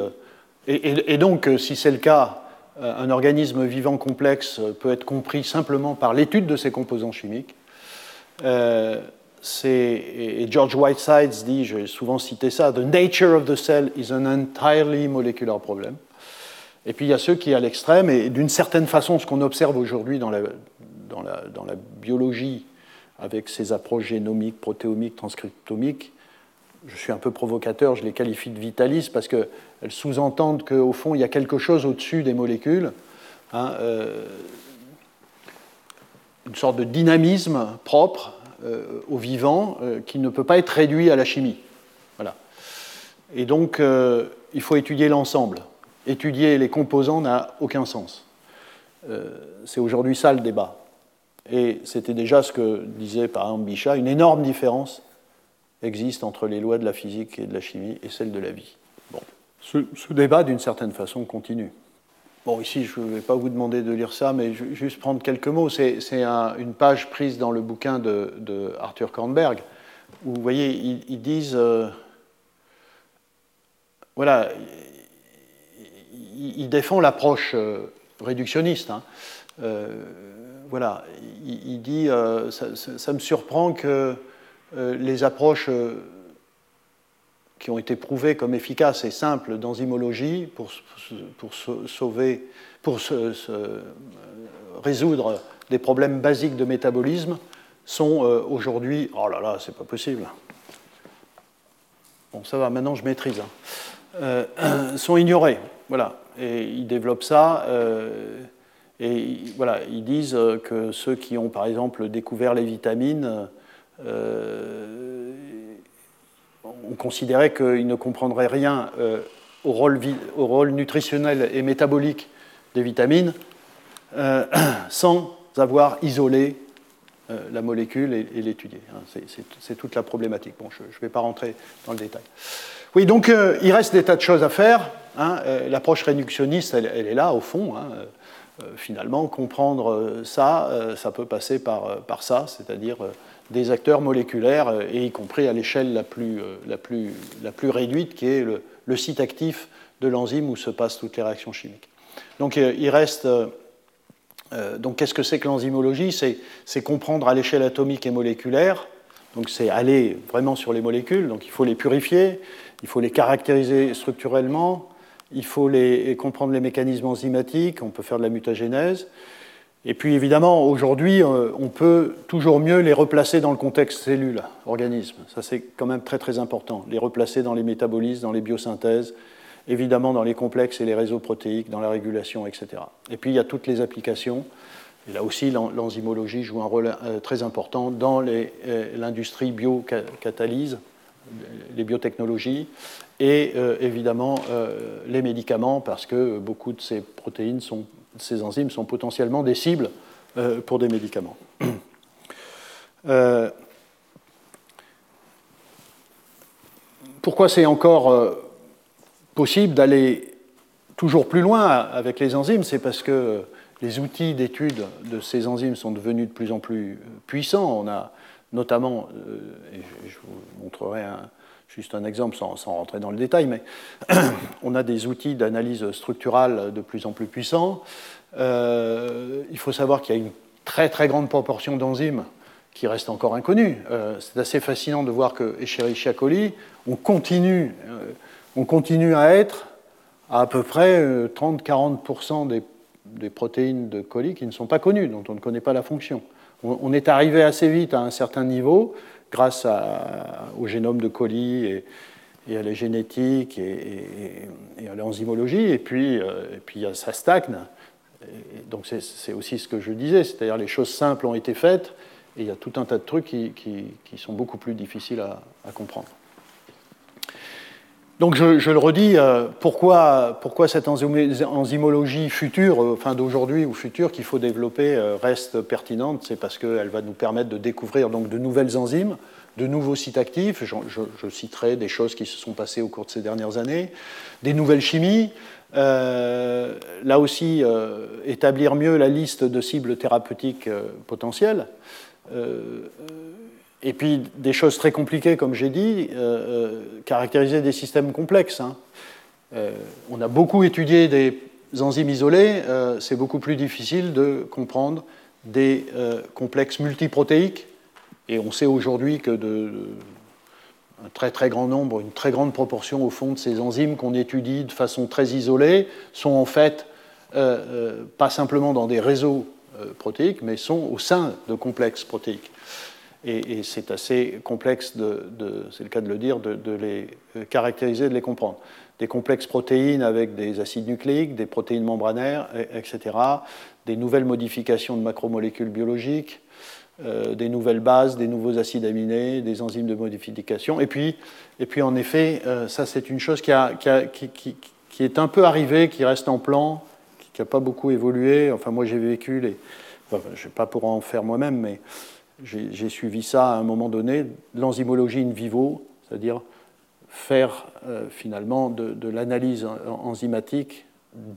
et, donc, si c'est le cas, un organisme vivant complexe peut être compris simplement par l'étude de ses composants chimiques. Euh, et George Whitesides dit, j'ai souvent cité ça, The nature of the cell is an entirely molecular problem. Et puis il y a ceux qui, à l'extrême, et d'une certaine façon, ce qu'on observe aujourd'hui dans, la, dans la, biologie, avec ces approches génomiques, protéomiques, transcriptomiques, je suis un peu provocateur, je les qualifie de vitalistes parce qu'elles sous-entendent qu'au fond, il y a quelque chose au-dessus des molécules. Hein, euh, une sorte de dynamisme propre euh, au vivant euh, qui ne peut pas être réduit à la chimie. Voilà. Et donc, il faut étudier l'ensemble. Étudier les composants n'a aucun sens. C'est aujourd'hui ça le débat. Et c'était déjà ce que disait par exemple Bichat, une énorme différence existe entre les lois de la physique et de la chimie et celle de la vie. Bon. ce débat, d'une certaine façon, continue. Bon, ici, je ne vais pas vous demander de lire ça, mais je vais juste prendre quelques mots. C'est une page prise dans le bouquin de, Arthur Kornberg, où vous voyez, ils, disent. Euh, voilà, ils, défendent l'approche euh, réductionniste. Hein. Euh, voilà, il, dit ça, me surprend que les approches qui ont été prouvées comme efficaces et simples d'enzymologie pour, pour, sauver, pour résoudre des problèmes basiques de métabolisme sont euh, aujourd'hui. Oh là là, c'est pas possible. Bon, ça va, maintenant je maîtrise. Hein. Euh, sont ignorés. Voilà. Et ils développent ça. Euh, et voilà, ils disent que ceux qui ont par exemple découvert les vitamines on considérait qu'ils ne comprendraient rien euh, au, rôle, nutritionnel et métabolique des vitamines euh, sans avoir isolé euh, la molécule et, l'étudier. Hein. C'est toute la problématique. Bon, je ne vais pas rentrer dans le détail. Oui, donc il reste des tas de choses à faire. Hein. L'approche réductionniste, elle, est là, au fond. Hein. finalement, comprendre ça, ça peut passer par, par ça, c'est-à-dire des acteurs moléculaires, euh, et y compris à l'échelle la plus, euh, la, plus, la plus réduite, qui est le, site actif de l'enzyme où se passent toutes les réactions chimiques. Donc euh, il reste. donc qu'est-ce que c'est que l'enzymologie? C'est comprendre à l'échelle atomique et moléculaire. Donc c'est aller vraiment sur les molécules. Donc il faut les purifier, il faut les caractériser structurellement, il faut les, comprendre les mécanismes enzymatiques, on peut faire de la mutagénèse. Et puis évidemment, aujourd'hui, euh, on peut toujours mieux les replacer dans le contexte cellule, organisme. Ça, c'est quand même très très important. Les replacer dans les métabolismes, dans les biosynthèses, évidemment dans les complexes et les réseaux protéiques, dans la régulation, etc. Et puis il y a toutes les applications. Et là aussi, l'enzymologie joue un rôle euh, très important dans euh, l'industrie biocatalyse, les biotechnologies, et évidemment les médicaments, parce que beaucoup de ces protéines sont ces enzymes sont potentiellement des cibles euh, pour des médicaments. Euh, pourquoi c'est encore euh, possible d'aller toujours plus loin avec les enzymes? C'est parce que les outils d'étude de ces enzymes sont devenus de plus en plus puissants. On a notamment, et je vous montrerai un, juste un exemple sans, rentrer dans le détail, mais on a des outils d'analyse structurale de plus en plus puissants. Euh, il faut savoir qu'il y a une très très grande proportion d'enzymes qui restent encore inconnues. Euh, c'est assez fascinant de voir que Escherichia coli, on continue, euh, on continue à être à à peu près 30-40% des, des, protéines de coli qui ne sont pas connues, dont on ne connaît pas la fonction. On, est arrivé assez vite à un certain niveau, grâce au génome de colis et à la génétique et, à l'enzymologie, et puis, et puis ça stagne. donc c'est aussi ce que je disais, c'est-à-dire les choses simples ont été faites, et il y a tout un tas de trucs qui, qui, sont beaucoup plus difficiles à, comprendre. Donc je, le redis, euh, pourquoi, cette enzymologie future, euh, enfin d'aujourd'hui ou future, qu'il faut développer euh, reste pertinente C'est parce qu'elle va nous permettre de découvrir donc, de nouvelles enzymes, de nouveaux sites actifs. Je, citerai des choses qui se sont passées au cours de ces dernières années, des nouvelles chimies. là aussi, établir mieux la liste de cibles thérapeutiques potentielles. Euh, et puis des choses très compliquées, comme j'ai dit, euh, euh, caractériser des systèmes complexes. Hein. on a beaucoup étudié des enzymes isolées, c'est beaucoup plus difficile de comprendre des complexes multiprotéiques. Et on sait aujourd'hui que un très très grand nombre, une très grande proportion au fond de ces enzymes qu'on étudie de façon très isolée sont en fait pas simplement dans des réseaux euh, protéiques, mais sont au sein de complexes protéiques. Et, c'est assez complexe, c'est le cas de le dire, de, les euh, caractériser, de les comprendre. Des complexes protéines avec des acides nucléiques, des protéines membranaires, etc. Des nouvelles modifications de macromolécules biologiques, euh, des nouvelles bases, des nouveaux acides aminés, des enzymes de modification. Et puis, et puis en effet, ça c'est une chose qui, est un peu arrivée, qui reste en plan, qui n'a pas beaucoup évolué. Enfin, moi, j'ai vécu les. je ne vais pas pour en faire moi-même, mais j'ai suivi ça à un moment donné, l'enzymologie in vivo, c'est-à-dire faire euh, finalement de, l'analyse enzymatique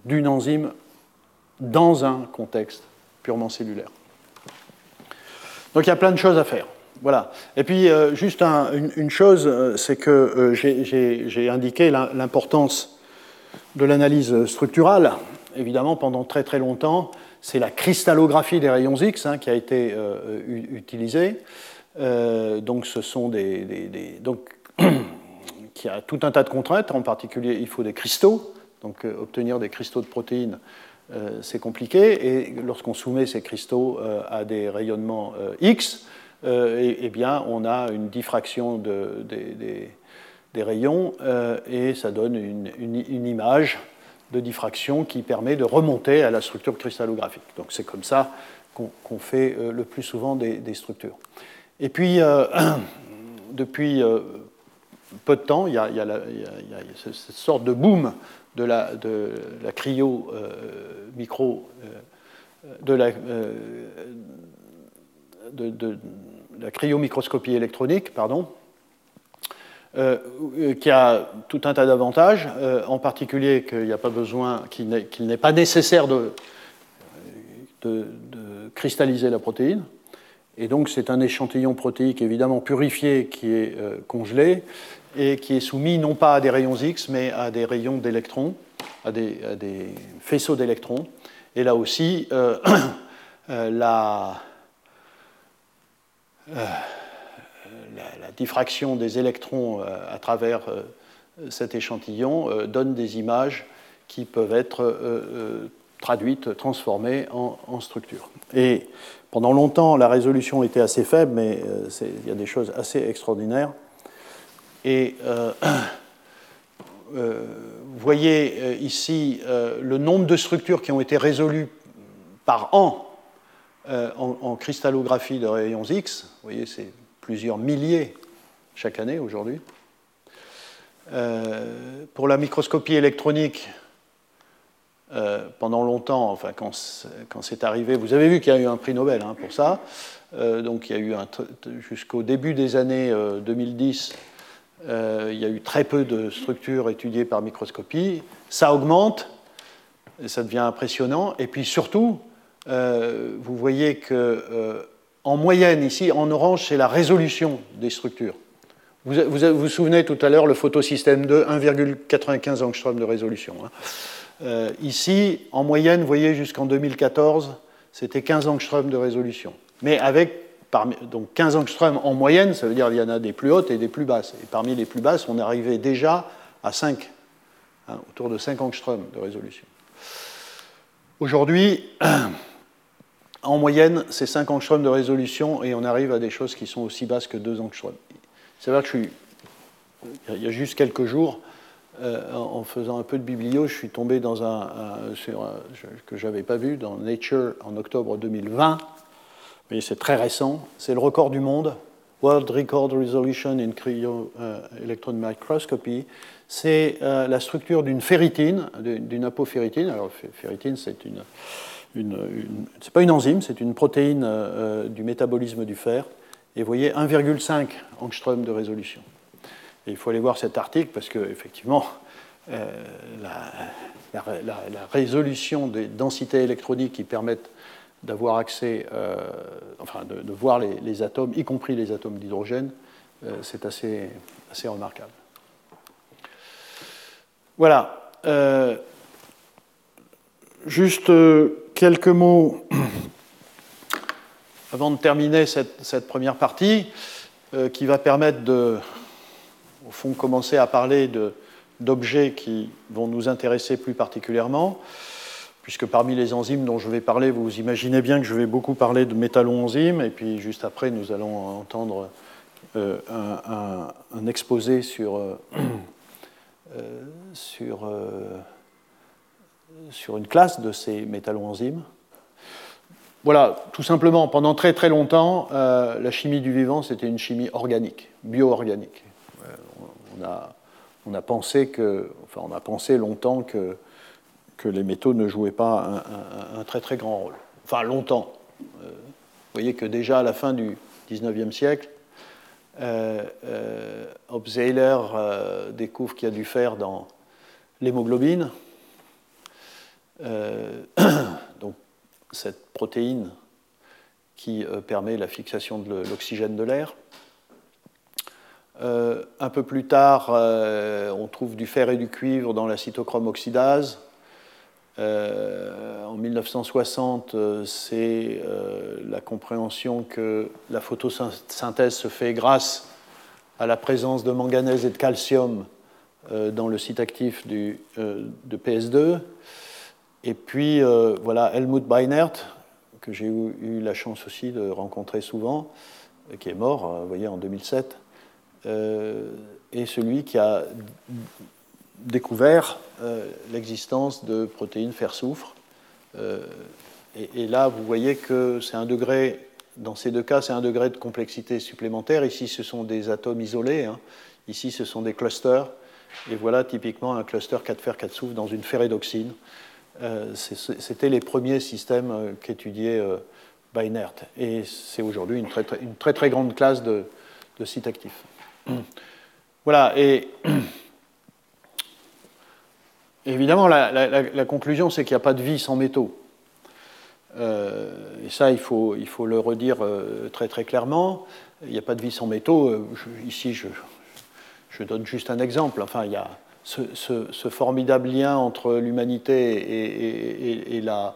d'une enzyme dans un contexte purement cellulaire. Donc il y a plein de choses à faire. Voilà. Et puis euh, juste une, chose, euh, c'est que j'ai indiqué l'importance de l'analyse structurale évidemment, pendant très très longtemps, c'est la cristallographie des rayons X hein, qui a été euh, utilisée. Euh, donc, ce sont des, qui a tout un tas de contraintes. En particulier, il faut des cristaux. Donc, euh, obtenir des cristaux de protéines, c'est compliqué. Et lorsqu'on soumet ces cristaux à des rayonnements X, eh, eh bien, on a une diffraction de, des, rayons et ça donne une image diffraction qui permet de remonter à la structure cristallographique. Donc c'est comme ça qu'on fait euh, le plus souvent des, structures. Et puis, euh, depuis euh, peu de temps, il y a, cette sorte de boom de la, de la cryo micro, de la, de, de la cryomicroscopie électronique, pardon, euh, qui a tout un tas d'avantages, euh, en particulier qu'il n'y a pas besoin, qu'il n'est pas nécessaire de, cristalliser la protéine. Et donc c'est un échantillon protéique évidemment purifié qui est euh, congelé et qui est soumis non pas à des rayons X mais à des rayons d'électrons, à des faisceaux d'électrons. Et là aussi, la la, diffraction des électrons euh, à travers euh, cet échantillon euh, donne des images qui peuvent être traduites, transformées en, structure. Et pendant longtemps, la résolution était assez faible, mais il y a des choses assez extraordinaires. Et vous voyez ici le nombre de structures qui ont été résolues par an en, en, cristallographie de rayons X. Vous voyez, c'est plusieurs milliers chaque année aujourd'hui. Euh, pour la microscopie électronique, euh, pendant longtemps, enfin quand, c'est arrivé, vous avez vu qu'il y a eu un prix Nobel hein, pour ça. Euh, donc il y a eu jusqu'au début des années 2010, il y a eu très peu de structures étudiées par microscopie. Ça augmente, et ça devient impressionnant. Et puis surtout, vous voyez que en moyenne, ici, en orange, c'est la résolution des structures. Vous vous, souvenez tout à l'heure, le photosystème 2, 1,95 angstrom de résolution. Hein. Euh, ici, en moyenne, vous voyez, jusqu'en 2014, c'était 15 angstrom de résolution. Mais avec donc 15 angstrom en moyenne, ça veut dire qu'il y en a des plus hautes et des plus basses. Et parmi les plus basses, on arrivait déjà à 5, hein, autour de 5 angstrom de résolution. Aujourd'hui, en moyenne, c'est 5 angstroms de résolution et on arrive à des choses qui sont aussi basses que 2 angstroms. C'est vrai que je suis il y a juste quelques jours, en faisant un peu de biblio, je suis tombé dans un, sur que je n'avais pas vu dans Nature en octobre 2020. Mais c'est très récent. C'est le record du monde, World Record Resolution in Cryo Electron Microscopy. C'est la structure d'une ferritine, d'une apoferritine. Alors, ferritine, c'est une une, c'est pas une enzyme, c'est une protéine euh, du métabolisme du fer. Et vous voyez 1,5 angstrom de résolution. Et il faut aller voir cet article parce que effectivement, euh, la, résolution des densités électroniques qui permettent d'avoir accès, euh, enfin de, voir les, atomes, y compris les atomes d'hydrogène, c'est assez, assez remarquable. Voilà. juste quelques mots avant de terminer cette, première partie, euh, qui va permettre de, au fond, commencer à parler d'objets qui vont nous intéresser plus particulièrement, puisque parmi les enzymes dont je vais parler, vous imaginez bien que je vais beaucoup parler de métallo-enzymes, et puis juste après, nous allons entendre euh, un, exposé sur, euh, sur sur une classe de ces métalloenzymes. Voilà, tout simplement, pendant très très longtemps, euh, la chimie du vivant, c'était une chimie organique, bio-organique. Euh, on, a, on, a, pensé que, enfin, on a pensé longtemps que, que les métaux ne jouaient pas un, très très grand rôle. Enfin, longtemps. Euh, vous voyez que déjà à la fin du 19e siècle, Hobseiler découvre qu'il y a du fer dans l'hémoglobine. Euh, donc, cette protéine qui euh, permet la fixation de l'oxygène de l'air. Euh, un peu plus tard, on trouve du fer et du cuivre dans la cytochrome oxydase. en 1960, c'est la compréhension que la photosynthèse se fait grâce à la présence de manganèse et de calcium dans le site actif de PS2. Et puis, euh, voilà, Helmut Beinert, que j'ai eu, la chance aussi de rencontrer souvent, euh, qui est mort, euh, vous voyez, en 2007, est celui qui a découvert l'existence de protéines fer-soufre. Et, là, vous voyez que c'est un degré, dans ces deux cas, c'est un degré de complexité supplémentaire. Ici, ce sont des atomes isolés. Hein. Ici, ce sont des clusters. Et voilà typiquement un cluster 4 fer 4 soufre dans une ferredoxine. Euh, c'était les premiers systèmes euh, qu'étudiait euh, Beinert. Et c'est aujourd'hui une très, très, grande classe de, sites actifs. Voilà, et évidemment, la, conclusion, c'est qu'il n'y a pas de vie sans métaux. et ça, il faut, il faut le redire très très clairement. Il n'y a pas de vie sans métaux. ici, je, je, donne juste un exemple. Enfin, il y a ce, formidable lien entre l'humanité et, la,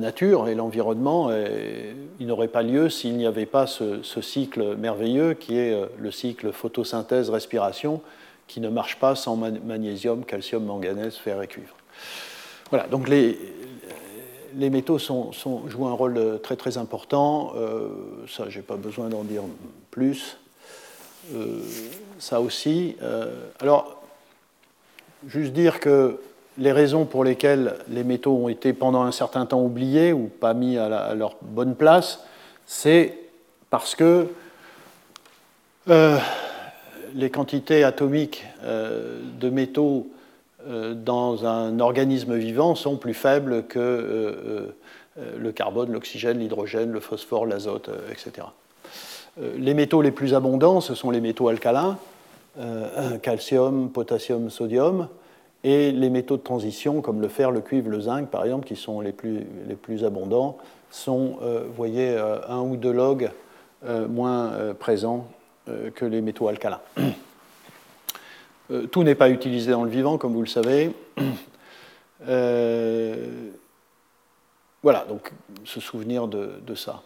nature et l'environnement, il n'aurait pas lieu s'il n'y avait pas ce, cycle merveilleux qui est euh, le cycle photosynthèse-respiration, qui ne marche pas sans magnésium, calcium, manganèse, fer et cuivre. Voilà, donc les, métaux jouent un rôle très très important. Euh, ça, je n'ai pas besoin d'en dire plus. Euh, ça aussi. Euh, alors, juste dire que les raisons pour lesquelles les métaux ont été pendant un certain temps oubliés ou pas mis à, leur bonne place, c'est parce que euh, les quantités atomiques de métaux dans un organisme vivant sont plus faibles que le carbone, l'oxygène, l'hydrogène, le phosphore, l'azote, etc. Euh, les métaux les plus abondants, ce sont les métaux alcalins, euh, calcium, potassium, sodium, et les métaux de transition, comme le fer, le cuivre, le zinc, par exemple, qui sont les plus, abondants, sont, euh, vous voyez, un ou deux logs moins présents que les métaux alcalins. tout n'est pas utilisé dans le vivant, comme vous le savez. voilà, donc se souvenir de ça.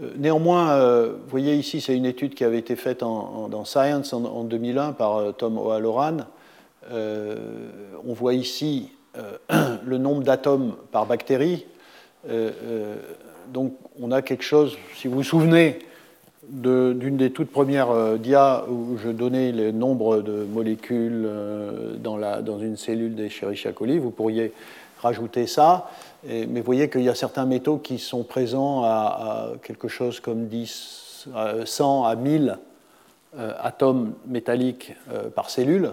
Euh, néanmoins, euh, vous voyez ici, c'est une étude qui avait été faite dans Science en, 2001 par euh, Tom O'Halloran. on voit ici le nombre d'atomes par bactérie. donc on a quelque chose, si vous vous souvenez, d'une des toutes premières euh, dias où je donnais le nombre de molécules dans, une cellule d'Escherichia coli. Vous pourriez rajouter ça, mais vous voyez qu'il y a certains métaux qui sont présents à, quelque chose comme 10, 100 à 1000 atomes métalliques par cellule,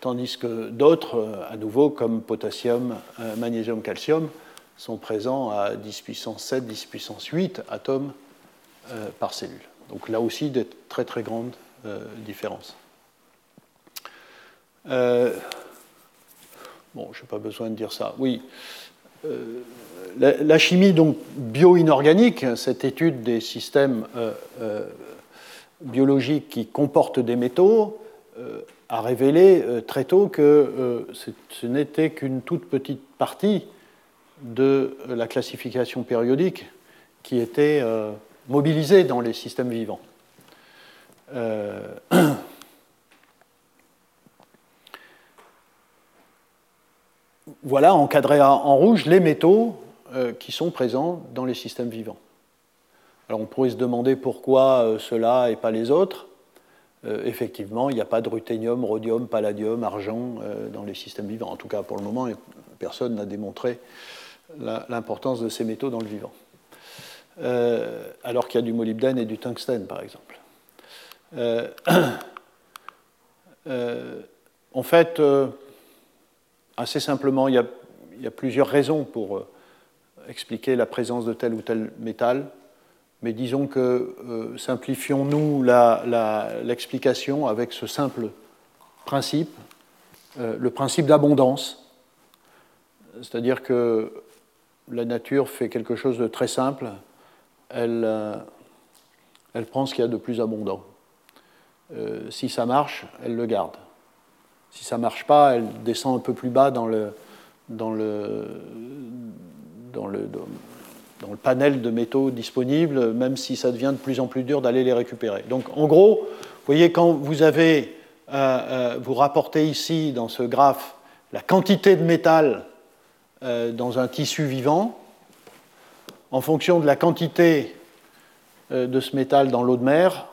tandis que d'autres, à nouveau, comme potassium, magnésium, calcium, sont présents à 10 puissance 7, 10 puissance 8 atomes euh, par cellule. Donc là aussi, des très très grandes euh, différences. Euh, bon, je n'ai pas besoin de dire ça. Oui, la, chimie donc bio-inorganique, cette étude des systèmes biologiques qui comportent des métaux, a révélé très tôt que ce n'était qu'une toute petite partie de la classification périodique qui était euh, mobilisée dans les systèmes vivants. voilà encadré en rouge les métaux euh, qui sont présents dans les systèmes vivants. Alors on pourrait se demander pourquoi cela et pas les autres. effectivement, il n'y a pas de ruthénium, rhodium, palladium, argent dans les systèmes vivants. En tout cas, pour le moment, personne n'a démontré l'importance de ces métaux dans le vivant. Euh, alors qu'il y a du molybdène et du tungstène, par exemple. Euh, euh, en fait, assez simplement, il y, a, plusieurs raisons pour expliquer la présence de tel ou tel métal, mais disons que simplifions-nous l'explication avec ce simple principe, le principe d'abondance, c'est-à-dire que la nature fait quelque chose de très simple. Elle, euh, elle prend ce qu'il y a de plus abondant. Euh, si ça marche, elle le garde. Si ça ne marche pas, elle descend un peu plus bas dans le, dans le, dans le, dans le panel de métaux disponibles, même si ça devient de plus en plus dur d'aller les récupérer. Donc en gros, vous voyez, quand vous avez, euh, vous rapportez ici dans ce graphe la quantité de métal euh, dans un tissu vivant, en fonction de la quantité euh, de ce métal dans l'eau de mer,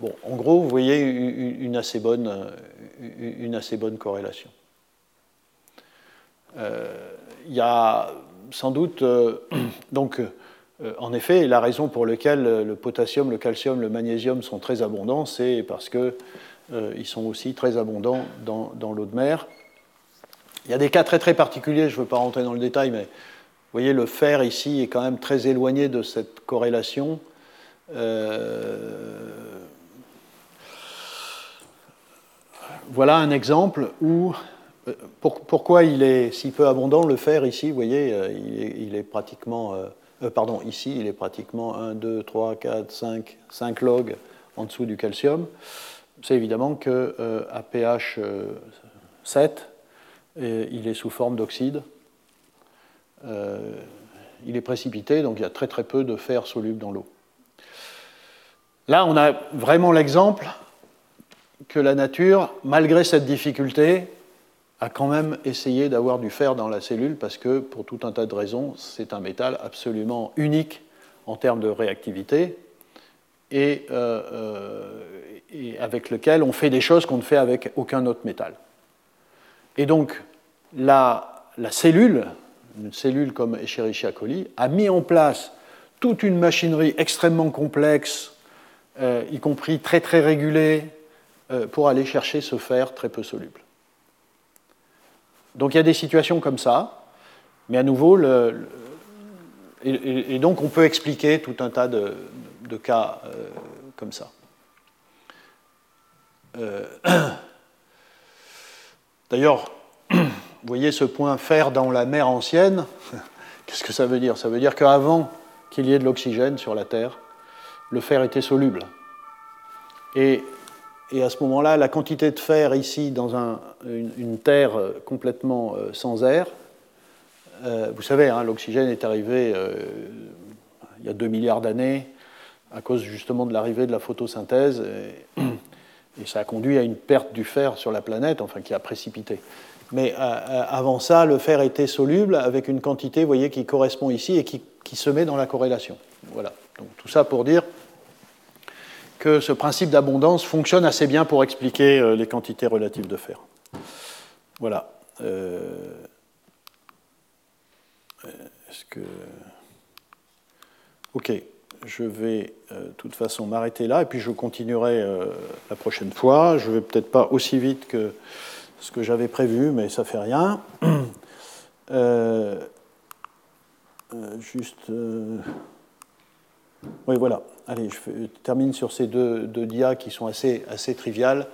bon, en gros, vous voyez une assez bonne, euh, une assez bonne corrélation. Il y a sans doute, donc, en effet, la raison pour laquelle le potassium, le calcium, le magnésium sont très abondants, c'est parce qu'ils sont aussi très abondants dans l'eau de mer. Il y a des cas très très particuliers, je ne veux pas rentrer dans le détail, mais vous voyez, le fer ici est quand même très éloigné de cette corrélation. Euh, voilà un exemple où euh, pourquoi il est si peu abondant le fer ici, vous voyez, euh, il est, pratiquement, pardon, ici il est pratiquement 1, 2, 3, 4, 5, 5 log en dessous du calcium. C'est évidemment qu'à pH 7, il est sous forme d'oxyde. Euh, il est précipité, donc il y a très très peu de fer soluble dans l'eau. Là, on a vraiment l'exemple que la nature, malgré cette difficulté, a quand même essayé d'avoir du fer dans la cellule parce que, pour tout un tas de raisons, c'est un métal absolument unique en termes de réactivité et, euh, euh, avec lequel on fait des choses qu'on ne fait avec aucun autre métal. Et donc, la, cellule, une cellule comme Escherichia coli, a mis en place toute une machinerie extrêmement complexe, euh, y compris très très régulée, pour aller chercher ce fer très peu soluble. Donc il y a des situations comme ça, mais à nouveau, et, donc on peut expliquer tout un tas de, cas euh, comme ça. D'ailleurs, vous voyez ce point fer dans la mer ancienne. Qu'est-ce que ça veut dire? Ça veut dire qu'avant qu'il y ait de l'oxygène sur la Terre, le fer était soluble. Et, à ce moment-là, la quantité de fer ici dans une, Terre complètement euh, sans air, euh, vous savez, hein, l'oxygène est arrivé euh, il y a 2 milliards d'années à cause justement de l'arrivée de la photosynthèse. Et, et ça a conduit à une perte du fer sur la planète, enfin qui a précipité. Mais euh, euh, avant ça, le fer était soluble avec une quantité, vous voyez, qui correspond ici et qui, se met dans la corrélation. Voilà. Donc tout ça pour dire que ce principe d'abondance fonctionne assez bien pour expliquer euh, les quantités relatives de fer. Voilà. Euh, est-ce que. Ok, je vais de toute façon m'arrêter là et puis je continuerai la prochaine fois. Je ne vais peut-être pas aussi vite que ce que j'avais prévu, mais ça fait rien. juste. Oui, voilà. Allez, je, termine sur ces deux, deux, dias qui sont assez, assez triviales.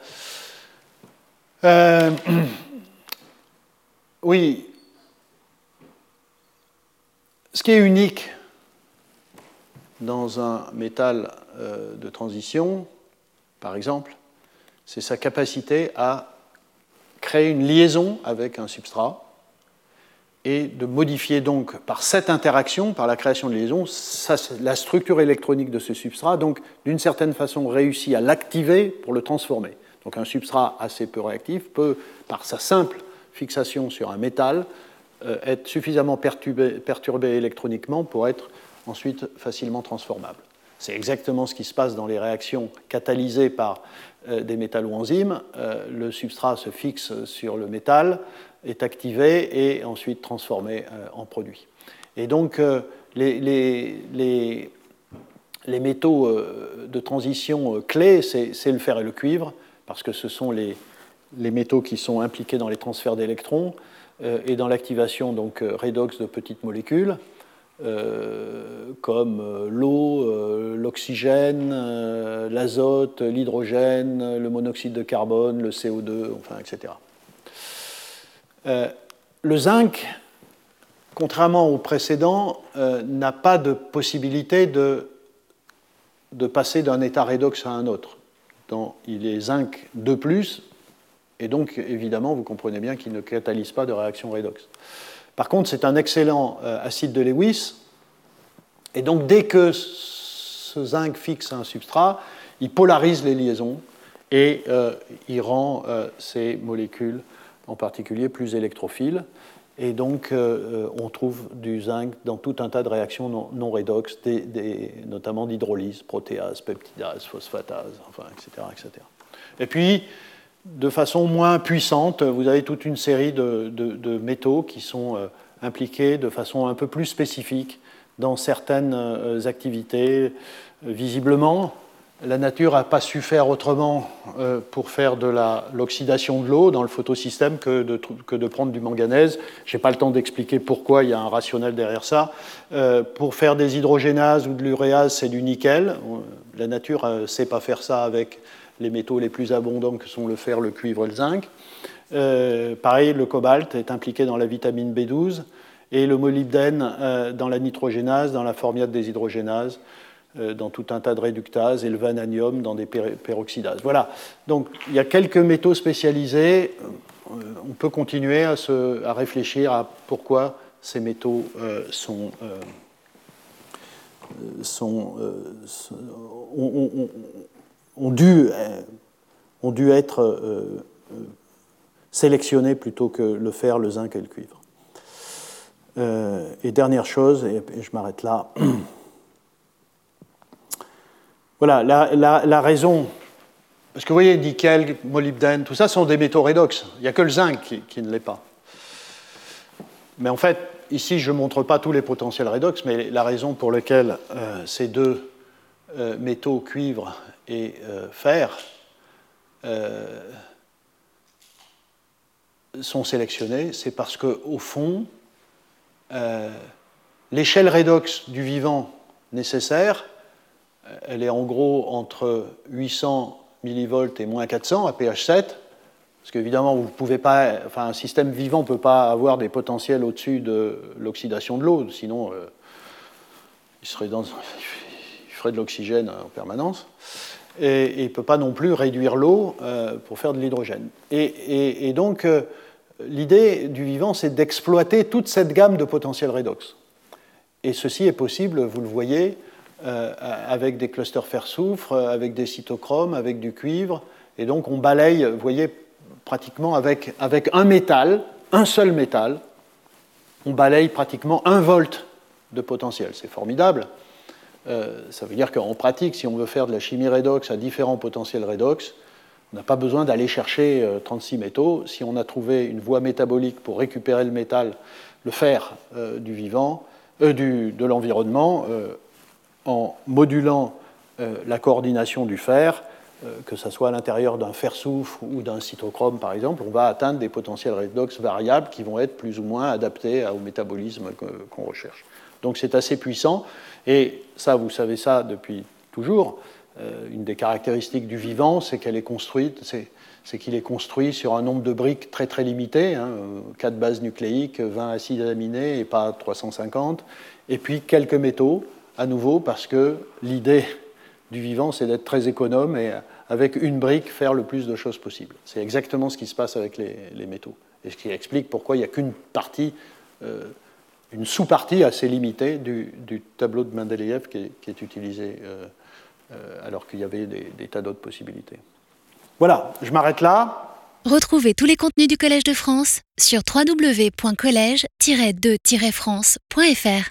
Euh, oui. Ce qui est unique dans un métal euh, de transition, par exemple, c'est sa capacité à créer une liaison avec un substrat et de modifier donc par cette interaction, par la création de liaisons, la structure électronique de ce substrat, donc d'une certaine façon réussit à l'activer pour le transformer. Donc un substrat assez peu réactif peut, par sa simple fixation sur un métal, euh, être suffisamment perturbé, perturbé, électroniquement pour être ensuite facilement transformable. C'est exactement ce qui se passe dans les réactions catalysées par euh, des métalloenzymes. Euh, le substrat se fixe sur le métal, est activé et ensuite transformé euh, en produit. Et donc, euh, les, les, les, métaux euh, de transition clés, c'est le fer et le cuivre, parce que ce sont les, métaux qui sont impliqués dans les transferts d'électrons et dans l'activation donc redox de petites molécules. comme l'eau, l'oxygène, l'azote, l'hydrogène, le monoxyde de carbone, le CO2, enfin, etc. Euh, le zinc, contrairement au précédent, euh, n'a pas de possibilité de, passer d'un état redox à un autre. il est zinc 2, et donc évidemment, vous comprenez bien qu'il ne catalyse pas de réaction redox. Par contre, c'est un excellent euh, acide de Lewis, et donc dès que ce zinc fixe un substrat, il polarise les liaisons et il rend ces molécules en particulier plus électrophiles. Et donc, euh, on trouve du zinc dans tout un tas de réactions non, redox, notamment d'hydrolyse, protéase, peptidase, phosphatase, enfin, etc., etc. Et puis, de façon moins puissante, vous avez toute une série de, métaux qui sont euh, impliqués de façon un peu plus spécifique dans certaines euh, activités. Visiblement, la nature n'a pas su faire autrement euh, pour faire de l'oxydation de l'eau dans le photosystème que de, prendre du manganèse. Je n'ai pas le temps d'expliquer pourquoi il y a un rationnel derrière ça. Euh, pour faire des hydrogénases ou de l'uréase, c'est du nickel. La nature ne sait pas faire ça avec les métaux les plus abondants que sont le fer, le cuivre et le zinc. Euh, pareil, le cobalt est impliqué dans la vitamine B12 et le molybdène dans la nitrogénase, dans la formiate des hydrogénases. Euh, dans tout un tas de réductases et le vanadium dans des peroxydases. Voilà, donc il y a quelques métaux spécialisés. Euh, on peut continuer à, se, à réfléchir à pourquoi ces métaux euh, sont, sont, ont, dû, ont dû être sélectionnés plutôt que le fer, le zinc et le cuivre. et dernière chose, et je m'arrête là. Voilà, la, raison. Parce que vous voyez, nickel, molybdène, tout ça sont des métaux redox. Il n'y a que le zinc qui, ne l'est pas. Mais en fait, ici, je ne montre pas tous les potentiels redox, mais la raison pour laquelle euh, ces deux euh, métaux, cuivre et euh, fer, sont sélectionnés, c'est parce qu'au fond, l'échelle redox du vivant nécessaire elle est en gros entre 800 millivolts et moins 400 à pH 7, parce qu'évidemment, vous pouvez pas, enfin, un système vivant ne peut pas avoir des potentiels au-dessus de l'oxydation de l'eau, sinon euh, il, ferait de l'oxygène en permanence. Et, il ne peut pas non plus réduire l'eau euh, pour faire de l'hydrogène. Et, donc, euh, l'idée du vivant, c'est d'exploiter toute cette gamme de potentiels redox. Et ceci est possible, vous le voyez, euh, avec des clusters fer-soufre, avec des cytochromes, avec du cuivre. Et donc on balaye, vous voyez, pratiquement avec, avec un métal, un seul métal, on balaye pratiquement un volt de potentiel. C'est formidable. ça veut dire qu'en pratique, si on veut faire de la chimie redox à différents potentiels redox, on n'a pas besoin d'aller chercher 36 métaux. Si on a trouvé une voie métabolique pour récupérer le métal, le fer du vivant, du, de l'environnement, en modulant la coordination du fer, euh, que ce soit à l'intérieur d'un fer-soufre ou d'un cytochrome par exemple, on va atteindre des potentiels redox variables qui vont être plus ou moins adaptés au métabolisme qu'on recherche. Donc c'est assez puissant, et ça, vous savez ça depuis toujours. Euh, une des caractéristiques du vivant, c'est qu'elle est construite, c'est qu'il est construit sur un nombre de briques très très limité, hein, 4 bases nucléiques, 20 acides aminés et pas 350, et puis quelques métaux, à nouveau, parce que l'idée du vivant, c'est d'être très économe et avec une brique faire le plus de choses possible. C'est exactement ce qui se passe avec les, métaux. Et ce qui explique pourquoi il n'y a qu'une partie, euh, une sous-partie assez limitée du, tableau de Mendeleïev qui est, utilisé euh, euh, alors qu'il y avait des, des tas d'autres possibilités. Voilà, je m'arrête là. Retrouvez tous les contenus du Collège de France sur www.colège-2-france.fr.